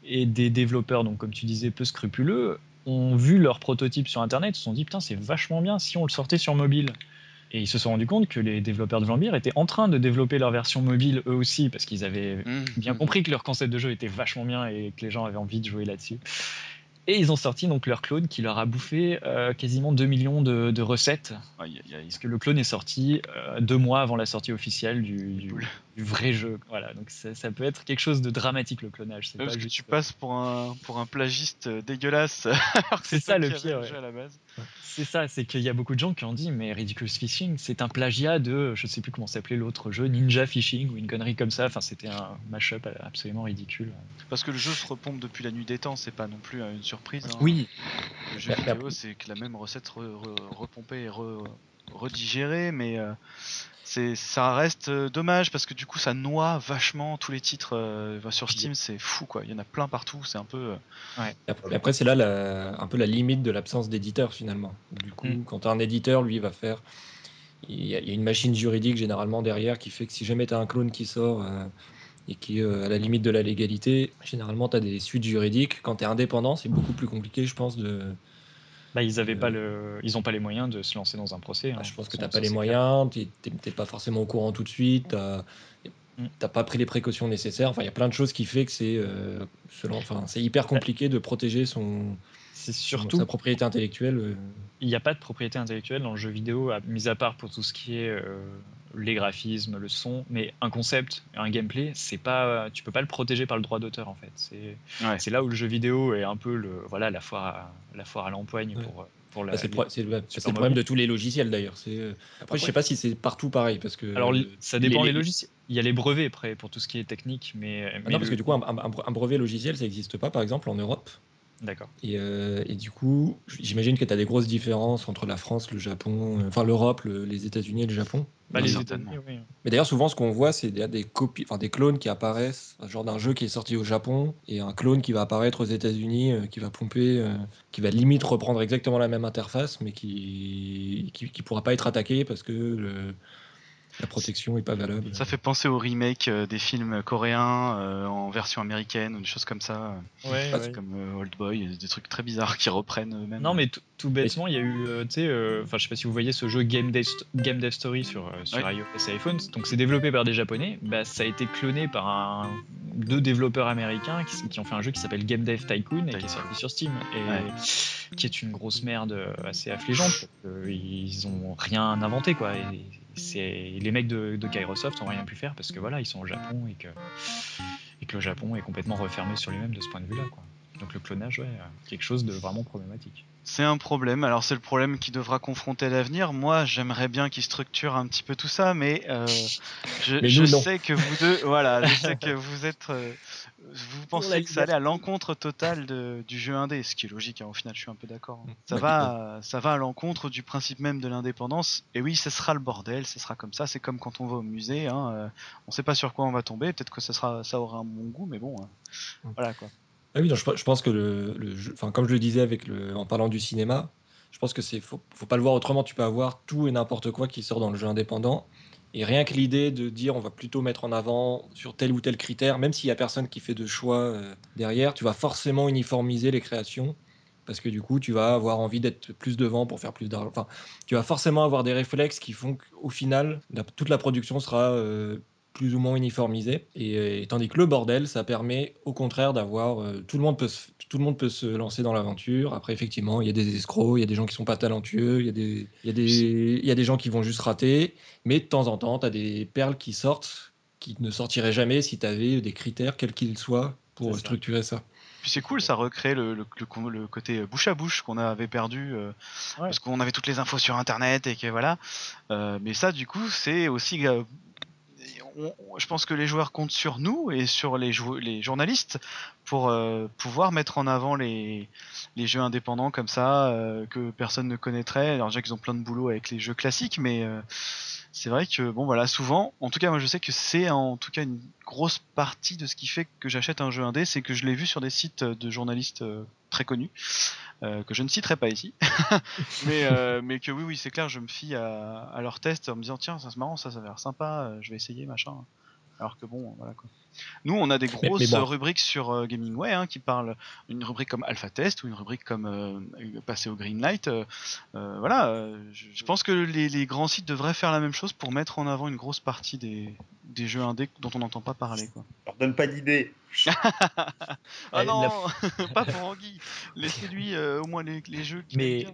et des développeurs donc comme tu disais peu scrupuleux ont vu leur prototype sur internet, se sont dit putain c'est vachement bien si on le sortait sur mobile. Et ils se sont rendus compte que les développeurs de Vlambeer étaient en train de développer leur version mobile eux aussi, parce qu'ils avaient mmh. bien compris que leur concept de jeu était vachement bien et que les gens avaient envie de jouer là-dessus. Et ils ont sorti donc leur clone qui leur a bouffé euh, quasiment 2 millions de, recettes. Parce que le clone est sorti euh, deux mois avant la sortie officielle du, vrai jeu. Voilà, donc ça, peut être quelque chose de dramatique le clonage. C'est parce que tu passes pour un, pour un plagiste dégueulasse. c'est ça le pire. C'est ça, c'est qu'il y a beaucoup de gens qui ont dit mais Ridiculous Fishing c'est un plagiat de, je sais plus comment s'appelait l'autre jeu, Ninja Fishing ou une connerie comme ça. Enfin, c'était un mashup absolument ridicule. Parce que le jeu se repompe depuis la nuit des temps, c'est pas non plus une surprise. Hein. Oui. Le jeu vidéo, c'est que la même recette repompée et redigérée, mais euh, c'est ça reste euh, dommage parce que du coup ça noie vachement tous les titres euh, sur Steam, c'est fou quoi. Il y en a plein partout, c'est un peu. Ouais. Après, c'est là un peu la limite de l'absence d'éditeur finalement. Du coup, mm. quand as un éditeur, lui va faire. Il y, a, une machine juridique généralement derrière qui fait que si jamais tu as un clone qui sort et qui est euh, à la limite de la légalité, généralement tu as des suites juridiques. Quand tu es indépendant, c'est beaucoup plus compliqué, je pense, de. Bah, ils n'ont pas, le... Ils pas les moyens de se lancer dans un procès. Hein. Bah, je pense que tu n'as pas les moyens, tu n'es pas forcément au courant tout de suite, tu n'as mm. pas pris les précautions nécessaires. Enfin, il y a plein de choses qui fait que c'est euh, enfin, hyper compliqué de protéger son, c'est surtout sa propriété intellectuelle. Euh. Il n'y a pas de propriété intellectuelle dans le jeu vidéo, mis à part pour tout ce qui est les graphismes, le son, mais un concept, un gameplay, c'est pas, tu peux pas le protéger par le droit d'auteur en fait. C'est là où le jeu vidéo est un peu le, voilà, la foire à, la foire à l'empoigne pour, pour la. c'est le, problème de tous les logiciels d'ailleurs. Euh, après, je sais pas si c'est partout pareil parce que. Alors, ça dépend des logiciels. Il y a les brevets après pour tout ce qui est technique, mais. Ah non, parce que du coup, un, un, brevet logiciel, ça n'existe pas, par exemple, en Europe? D'accord. Euh, et, du coup, j'imagine que tu as des grosses différences entre la France, le Japon, euh, enfin l'Europe, les États-Unis et le Japon. Bah, les États-Unis, oui. Mais d'ailleurs, souvent, ce qu'on voit, c'est des, copies, enfin des clones qui apparaissent, genre d'un jeu qui est sorti au Japon et un clone qui va apparaître aux États-Unis, euh, qui va pomper, qui va limite reprendre exactement la même interface, mais qui qui, qui pourra pas être attaqué parce que le, la protection est pas valable. Ça fait penser au remake euh, des films coréens euh, en version américaine ou des choses comme ça. Ouais, Comme euh, Old Boy, des trucs très bizarres qui reprennent eux-mêmes. Non, mais tout bêtement, il y a eu, tu sais, enfin, je sais pas si vous voyez ce jeu Game Dev, Game Dev Story sur, sur iOS et iPhone. Donc, c'est développé par des Japonais. Bah, ça a été cloné par un, deux développeurs américains qui, ont fait un jeu qui s'appelle Game Dev Tycoon et qui est sorti sur Steam et qui est une grosse merde assez affligeante. ils ont rien inventé, quoi. Et, les mecs de, de Kairosoft ont rien pu faire parce que voilà, ils sont au Japon et que, et que le Japon est complètement refermé sur lui-même de ce point de vue-là. Donc le clonage, ouais, quelque chose de vraiment problématique. C'est un problème. Alors c'est le problème qui devra confronter l'avenir. Moi, j'aimerais bien qu'il structure un petit peu tout ça, mais, euh, je, sais que vous deux, voilà, je sais que vous êtes, euh, vous pensez que ça allait à l'encontre totale du jeu indé, ce qui est logique, hein, au final je suis un peu d'accord. Hein. Ça, va, ça va à l'encontre du principe même de l'indépendance, et oui, ce sera le bordel, ce sera comme ça, c'est comme quand on va au musée, hein, euh, on sait pas sur quoi on va tomber, peut-être que ça, sera, ça aura un bon goût, mais bon, hein. voilà quoi. Ah oui, je, pense que le, enfin, comme je le disais avec le, en parlant du cinéma, je pense que c'est faut, faut pas le voir autrement. Tu peux avoir tout et n'importe quoi qui sort dans le jeu indépendant. Et rien que l'idée de dire on va plutôt mettre en avant sur tel ou tel critère, même s'il y a personne qui fait de choix euh, derrière, tu vas forcément uniformiser les créations parce que du coup tu vas avoir envie d'être plus devant pour faire plus d'argent. Enfin, tu vas forcément avoir des réflexes qui font qu'au final toute la production sera euh, plus ou moins uniformisé. Et, tandis que le bordel, ça permet au contraire d'avoir euh, tout le monde peut se, tout le monde peut se lancer dans l'aventure. Après, effectivement, il y a des escrocs, il y a des gens qui sont pas talentueux, il y a des, il y a des, il y a des gens qui vont juste rater. Mais de temps en temps, tu as des perles qui sortent qui ne sortiraient jamais si tu avais des critères, quels qu'ils soient, pour structurer ça. Puis c'est cool, ça recrée le, le, le, côté bouche à bouche qu'on avait perdu euh, parce qu'on avait toutes les infos sur internet et que voilà. Euh, mais ça, du coup, c'est aussi je pense que les joueurs comptent sur nous et sur les, les journalistes pour euh, pouvoir mettre en avant les, les jeux indépendants comme ça euh, que personne ne connaîtrait. Alors déjà qu'ils ont plein de boulot avec les jeux classiques, mais euh, c'est vrai que bon voilà, souvent, en tout cas moi je sais que c'est en tout cas une grosse partie de ce qui fait que j'achète un jeu indé, c'est que je l'ai vu sur des sites de journalistes très connus. que je ne citerai pas ici, mais, mais que oui, oui, c'est clair, je me fie à, à leurs tests en me disant tiens, ça c'est marrant, ça, ça a l'air sympa, je vais essayer, machin. Alors que bon, voilà quoi. Nous, on a des grosses rubriques sur euh, Gamingway hein, qui parlent une rubrique comme Alpha Test ou une rubrique comme euh, passer au Greenlight. Euh, voilà, je, pense que les, grands sites devraient faire la même chose pour mettre en avant une grosse partie des, jeux indés dont on n'entend pas parler. Quoi. leur donne pas d'idée. ah non, pas pour Anguille. Laissez-lui au moins les, jeux qui Mais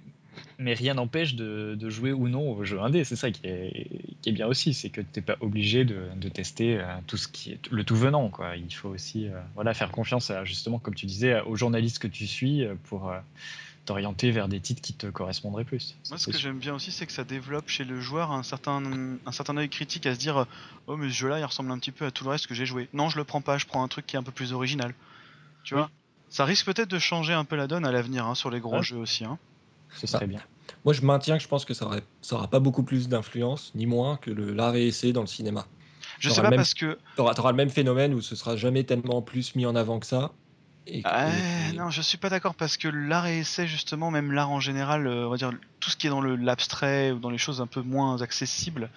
mais rien n'empêche de, jouer ou non au jeu indé. C'est ça qui est, bien aussi, c'est que tu n'es pas obligé de, tester euh, tout ce qui est le tout venant. Quoi. Il faut aussi euh, voilà, faire confiance, à, justement, comme tu disais, aux journalistes que tu suis euh, pour t'orienter vers des titres qui te correspondraient plus. Moi, ce que j'aime bien aussi, c'est que ça développe chez le joueur un certain, un certain œil critique à se dire Oh, mais ce jeu-là, il ressemble un petit peu à tout le reste que j'ai joué. Non, je le prends pas, je prends un truc qui est un peu plus original. Tu vois? Ça risque peut-être de changer un peu la donne à l'avenir hein, sur les gros jeux aussi. Hein. Ce serait bien. Moi, je maintiens que je pense que ça n'aura pas beaucoup plus d'influence, ni moins que l'art et essai dans le cinéma. Je sais pas parce que. Tu auras, le même phénomène où ce sera jamais tellement plus mis en avant que ça. Et, Non, je suis pas d'accord parce que l'art et essai, justement, même l'art en général, euh, on va dire tout ce qui est dans l'abstrait ou dans les choses un peu moins accessibles,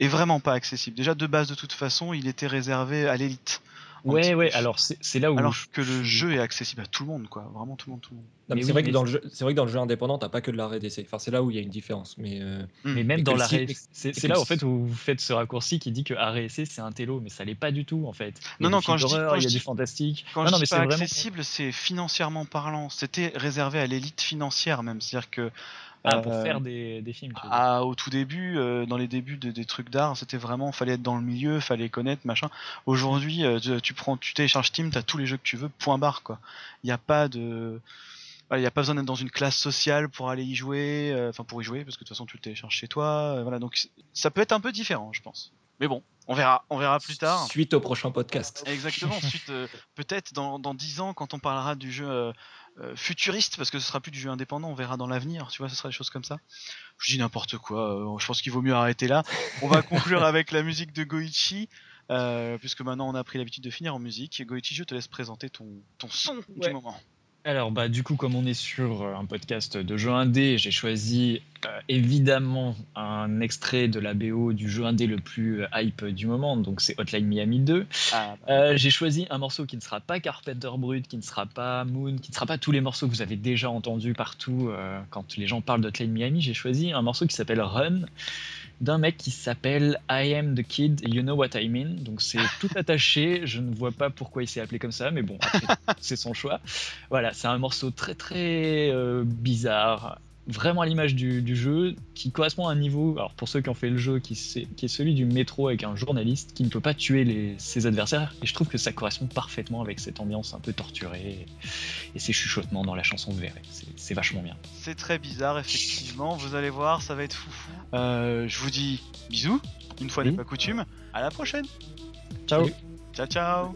est vraiment pas accessible. Déjà, de base, de toute façon, il était réservé à l'élite. Ouais, ouais, alors c'est là où. Alors que le jeu est accessible à tout le monde, quoi. Vraiment tout le monde, tout le monde. C'est vrai, que dans le jeu, vrai que dans le jeu indépendant, t'as pas que de l'arrêt d'essai. Enfin, c'est là où il y a une différence. Mais, euh, mais même dans l'arrêt. C'est là en fait où vous faites ce raccourci qui dit que arrêt essai c'est un télo, mais ça l'est pas du tout en fait. non, non, quand je dis. Il y a du fantastique. Quand non, je dis pas accessible, c'est financièrement parlant. C'était réservé à l'élite financière même. C'est-à-dire que ah, pour euh, faire des, des films. Ah, au tout début, euh, dans les débuts de, des trucs d'art, c'était vraiment, fallait être dans le milieu, fallait connaître, machin. Aujourd'hui, euh, tu, prends, tu télécharges Steam, t'as tous les jeux que tu veux, point barre, quoi. Il n'y a pas de, il n'y a pas besoin d'être dans une classe sociale pour aller y jouer, enfin pour y jouer, parce que de toute façon tu le télécharges chez toi, voilà. Donc ça peut être un peu différent, je pense. Mais bon, on verra, on verra plus tard. Suite au prochain podcast. Exactement. suite, peut-être dans, dans 10 ans, quand on parlera du jeu euh, futuriste parce que ce sera plus du jeu indépendant, on verra dans l'avenir, tu vois, ce sera des choses comme ça. Je dis n'importe quoi, euh, je pense qu'il vaut mieux arrêter là. On va conclure avec la musique de Goichi, euh, puisque maintenant on a pris l'habitude de finir en musique. Goichi, je te laisse présenter ton, ton son du moment. Alors bah du coup comme on est sur euh, un podcast de jeu indé, j'ai choisi euh, évidemment un extrait de la BO du jeu indé le plus euh, hype du moment, donc c'est Hotline Miami 2. Ah, bah. j'ai choisi un morceau qui ne sera pas Carpenter Brut, qui ne sera pas Moon, qui ne sera pas tous les morceaux que vous avez déjà entendus partout quand les gens parlent d'Hotline Miami. J'ai choisi un morceau qui s'appelle Run d'un mec qui s'appelle I am the kid, you know what I mean. Donc c'est tout attaché, je ne vois pas pourquoi il s'est appelé comme ça, mais bon, c'est son choix. Voilà, c'est un morceau très très euh, bizarre, vraiment à l'image du, jeu, qui correspond à un niveau, alors pour ceux qui ont fait le jeu, qui, qui est celui du métro avec un journaliste qui ne peut pas tuer ses adversaires, et je trouve que ça correspond parfaitement avec cette ambiance un peu torturée et, ces chuchotements dans la chanson de Verret. C'est vachement bien. C'est très bizarre, effectivement, vous allez voir, ça va être foufou. Euh, je vous dis bisous, une fois n'est pas coutume, à la prochaine. Ciao. Ciao ciao.